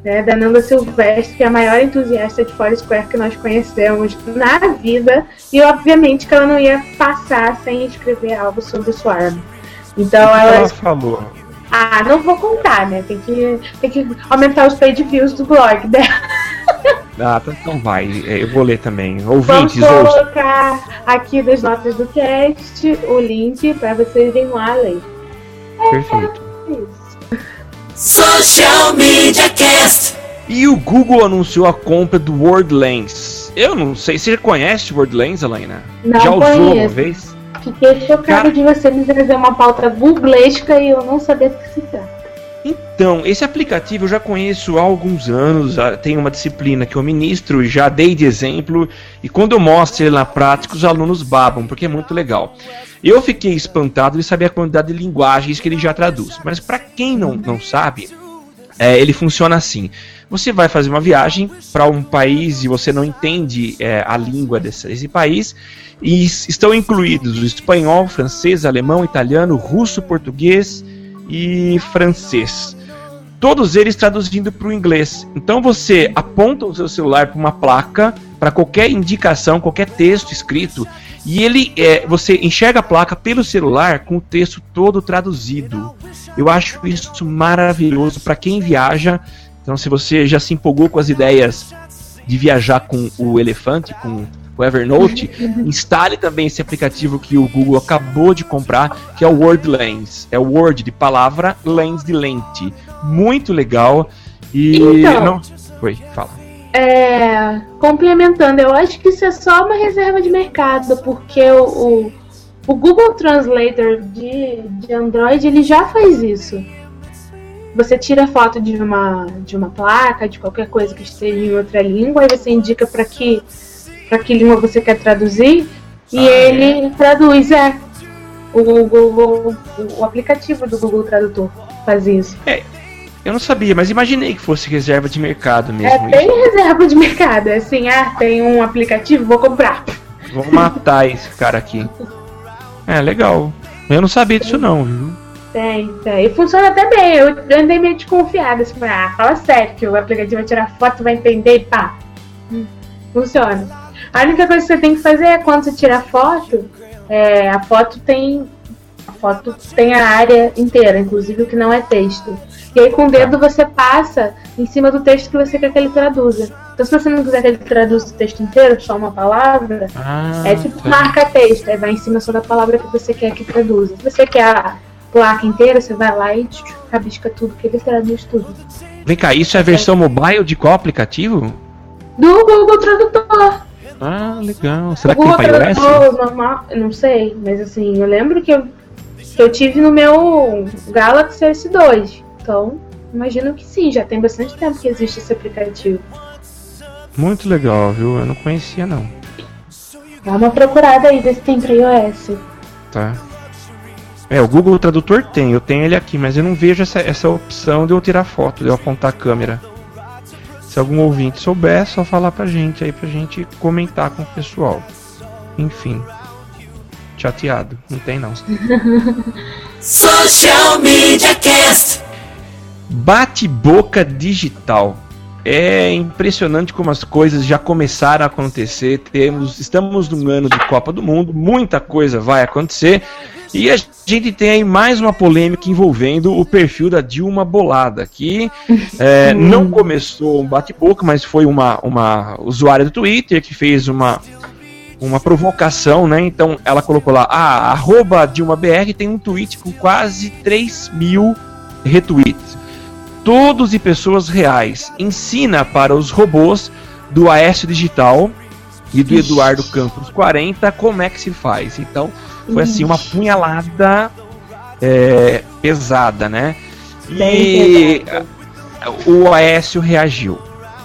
E: né, da Nanda Silvestre, que é a maior entusiasta de Foursquare que nós conhecemos na vida, e obviamente que ela não ia passar sem escrever algo sobre o Swarm. Então
D: O
E: ela.
D: ela falou?
E: Ah, não vou contar, né? Tem que, tem que aumentar os page views do blog dela.
D: Ah, tá- então vai, é, eu vou ler também.
E: Vamos
D: Ouvintes, ouçam.
E: colocar aqui nas notas do cast o link para vocês irem lá ler.
D: Perfeito.
E: Isso.
B: Social Media Cast.
D: E o Google anunciou a compra do WordLens. Eu não sei, você conhece o WordLens, Alaina?
E: Não
D: Já usou uma
E: conheço.
D: vez?
E: Fiquei chocada
D: Cara-
E: de você me trazer uma pauta googlesca e eu não saber do que se trata.
D: Então, esse aplicativo eu já conheço há alguns anos, tem uma disciplina que eu ministro e já dei de exemplo, e quando eu mostro ele na prática, os alunos babam, porque é muito legal. Eu fiquei espantado de saber a quantidade de linguagens que ele já traduz, mas para quem não, não sabe, é, ele funciona assim. Você vai fazer uma viagem para um país e você não entende é, a língua desse, desse país, e estão incluídos o espanhol, francês, alemão, italiano, russo, português e francês. Todos eles traduzindo para o inglês. Então você aponta o seu celular para uma placa, para qualquer indicação, qualquer texto escrito, e ele é, você enxerga a placa pelo celular com o texto todo traduzido. Eu acho isso maravilhoso para quem viaja. Então, se você já se empolgou com as ideias de viajar com o elefante, com o Evernote, <laughs> instale também esse aplicativo que o Google acabou de comprar, que é o WordLens. É o Word de palavra, Lens de lente. Muito legal. E
E: Então.
D: não. Oi, fala.
E: É, complementando, eu acho que isso é só uma reserva de mercado, porque o, o, o Google Translator de, de Android ele já faz isso. Você tira foto de uma, de uma placa, de qualquer coisa que esteja em outra língua, aí você indica para que, pra que língua você quer traduzir, e
D: Ah,
E: ele traduz, é. O, Google, o aplicativo do Google Tradutor faz isso.
D: Eu não sabia, mas imaginei que fosse reserva de mercado
E: É
D: mesmo.
E: bem reserva de mercado. É assim, ah, tem um aplicativo, vou comprar.
D: Vou matar esse cara aqui. É, legal. Eu não sabia disso não, viu?
E: Tem, tem. E funciona até bem. Eu andei meio desconfiada. Assim, ah, fala sério que o aplicativo vai tirar foto, vai entender e pá. Hum, Funciona. A única coisa que você tem que fazer é quando você tira a foto, é, a foto tem. A foto tem a área inteira, inclusive o que não é texto. E aí com o dedo você passa em cima do texto que você quer que ele traduza. Então se você não quiser que ele traduza o texto inteiro, só uma palavra,
D: Ah,
E: é tipo
D: tá.
E: marca texto, aí vai em cima só da palavra que você quer que traduza. Se você quer a placa inteira, você vai lá e rabisca tudo, que ele traduz tudo.
D: Vem cá, isso é a versão mobile de qual aplicativo?
E: Do Google Tradutor.
D: Ah, legal. Será que tem para iOS?
E: Normal, não sei, mas assim, eu lembro que eu, que eu tive no meu Galaxy S2. Então, imagino que sim, já tem bastante tempo que existe esse aplicativo.
D: Muito legal, viu? Eu não conhecia não.
E: Dá uma procurada aí, vê se tem pra iOS.
D: Tá. É, o Google Tradutor tem, eu tenho ele aqui, mas eu não vejo essa, essa opção de eu tirar foto, de eu apontar a câmera. Se algum ouvinte souber, é só falar pra gente aí, pra gente comentar com o pessoal. Enfim. Chateado, não tem não.
B: Social Media Cast.
D: Bate-boca digital. É impressionante como as coisas já começaram a acontecer. Temos, estamos num ano de Copa do Mundo, muita coisa vai acontecer. E a gente tem aí mais uma polêmica envolvendo o perfil da Dilma Bolada, que é, <laughs> não começou um bate-boca, mas foi uma, uma usuária do Twitter que fez uma, uma provocação, né? Então ela colocou lá, ah, arroba DilmaBR tem um tweet com quase 3 mil retweets. Todos de pessoas reais. Ensina para os robôs do Aécio Digital e do Eduardo Campos 40 como é que se faz. Então foi assim uma punhalada é, pesada, né? E
E: Bem
D: o Aécio reagiu.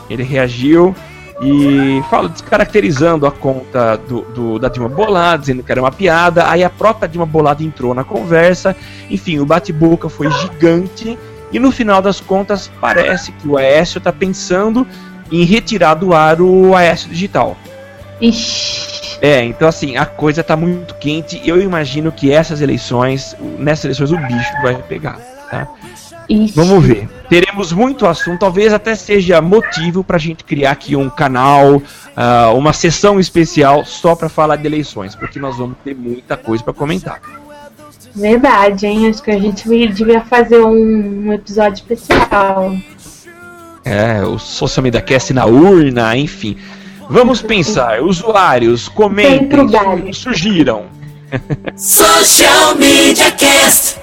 D: Ele reagiu e fala descaracterizando a conta do, do, da Dilma Bolada, dizendo que era uma piada. Aí a própria Dilma Bolada entrou na conversa. Enfim, o bate-boca foi gigante. E no final das contas, parece que o Aécio está pensando em retirar do ar o Aécio Digital.
E: Ixi.
D: É, então assim, a coisa tá muito quente. Eu imagino que essas eleições, nessas eleições, o bicho vai pegar. Tá?
E: Ixi.
D: Vamos ver. Teremos muito assunto, talvez até seja motivo pra gente criar aqui um canal, ah, uma sessão especial só pra falar de eleições, porque nós vamos ter muita coisa pra comentar.
E: Verdade, hein? Acho que a gente devia fazer um, um episódio especial.
D: É, o Social Media Cast na urna, enfim. Vamos pensar, usuários, comentem,
E: Dentro galho.
D: su- sugiram.
B: Social Media Cast.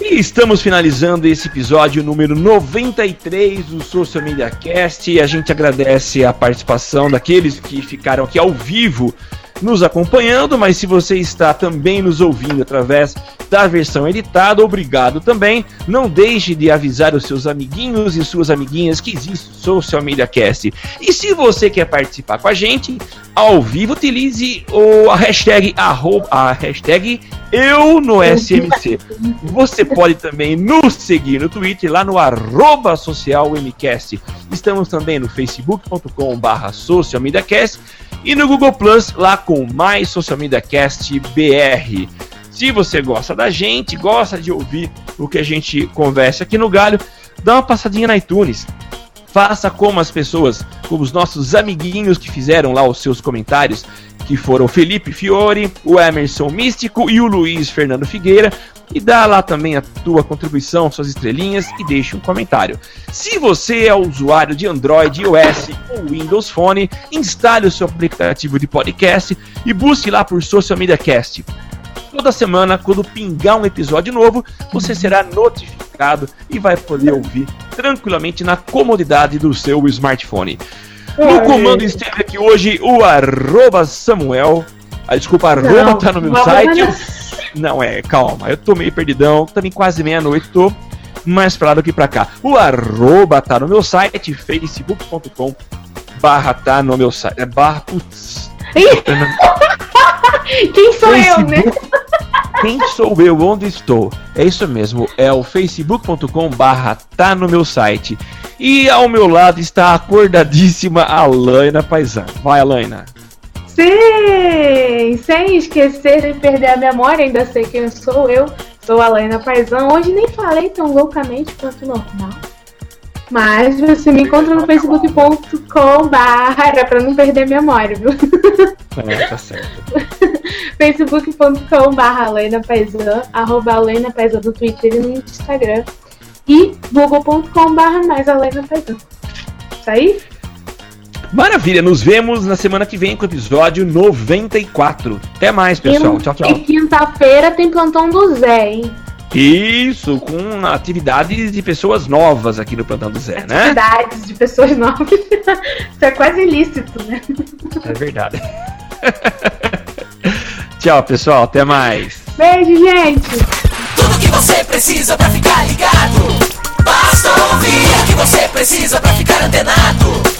D: E estamos finalizando esse episódio número 93 do Social Media Cast. E a gente agradece a participação daqueles que ficaram aqui ao vivo nos acompanhando, mas se você está também nos ouvindo através da versão editada, obrigado também. Não deixe de avisar os seus amiguinhos e suas amiguinhas que existe o Social Media Cast. E se você quer participar com a gente ao vivo, utilize o, a hashtag arroba, a hashtag eu no SMC. Você pode também nos seguir no Twitter, lá no arroba socialmcast. Estamos também no facebook.com barra socialmediacast e no Google Plus, lá com mais Social Media Cast BR. Se você gosta da gente, gosta de ouvir o que a gente conversa aqui no Galho, dá uma passadinha na iTunes. Faça como as pessoas, como os nossos amiguinhos que fizeram lá os seus comentários, que foram Felipe Fiore, o Emerson Místico e o Luiz Fernando Figueira. E dá lá também a tua contribuição, suas estrelinhas e deixe um comentário. Se você é usuário de Android, iOS ou Windows Phone, instale o seu aplicativo de podcast e busque lá por Social Media Cast. Toda semana, quando pingar um episódio novo, você será notificado e vai poder ouvir tranquilamente na comodidade do seu smartphone. No comando esteve aqui hoje o arroba Samuel. Ah, desculpa, arroba
E: Não,
D: tá no meu site.
E: Não.
D: É, calma, eu tô meio perdidão, também quase meia-noite, tô mais pra lá do que pra cá. O arroba tá no meu site, facebook.com barra tá no meu site. É barra, putz. <laughs>
E: Quem sou eu, né?
D: Facebook. Quem sou eu? Onde estou? É isso mesmo, é o facebook.com barra tá no meu site. E ao meu lado está a acordadíssima Alaina Paisan. Vai, Alaina.
E: Sim! Sem esquecer de perder a memória, ainda sei quem sou eu. Sou a Laina Paisão. Hoje nem falei tão loucamente quanto normal. Mas você me encontra no facebook.com barra pra não perder a memória, viu?
D: É, tá certo. <laughs>
E: facebook.com barra arroba Laina Paisão no Twitter e no Instagram. E google.com barra mais a Laina Paisão. Isso aí?
D: Maravilha, nos vemos na semana que vem com o episódio 94. Até mais, pessoal.
E: E-
D: Tchau, tchau.
E: E quinta-feira tem plantão do Zé, hein?
D: Isso, com atividades de pessoas novas aqui no Plantão do Zé, né?
E: Atividades de pessoas novas. <laughs> Isso é quase ilícito, né?
D: É verdade. <laughs> tchau, pessoal. Até mais.
E: Beijo, gente!
B: Tudo que você precisa pra ficar ligado. Basta ouvir o que você precisa pra ficar antenado.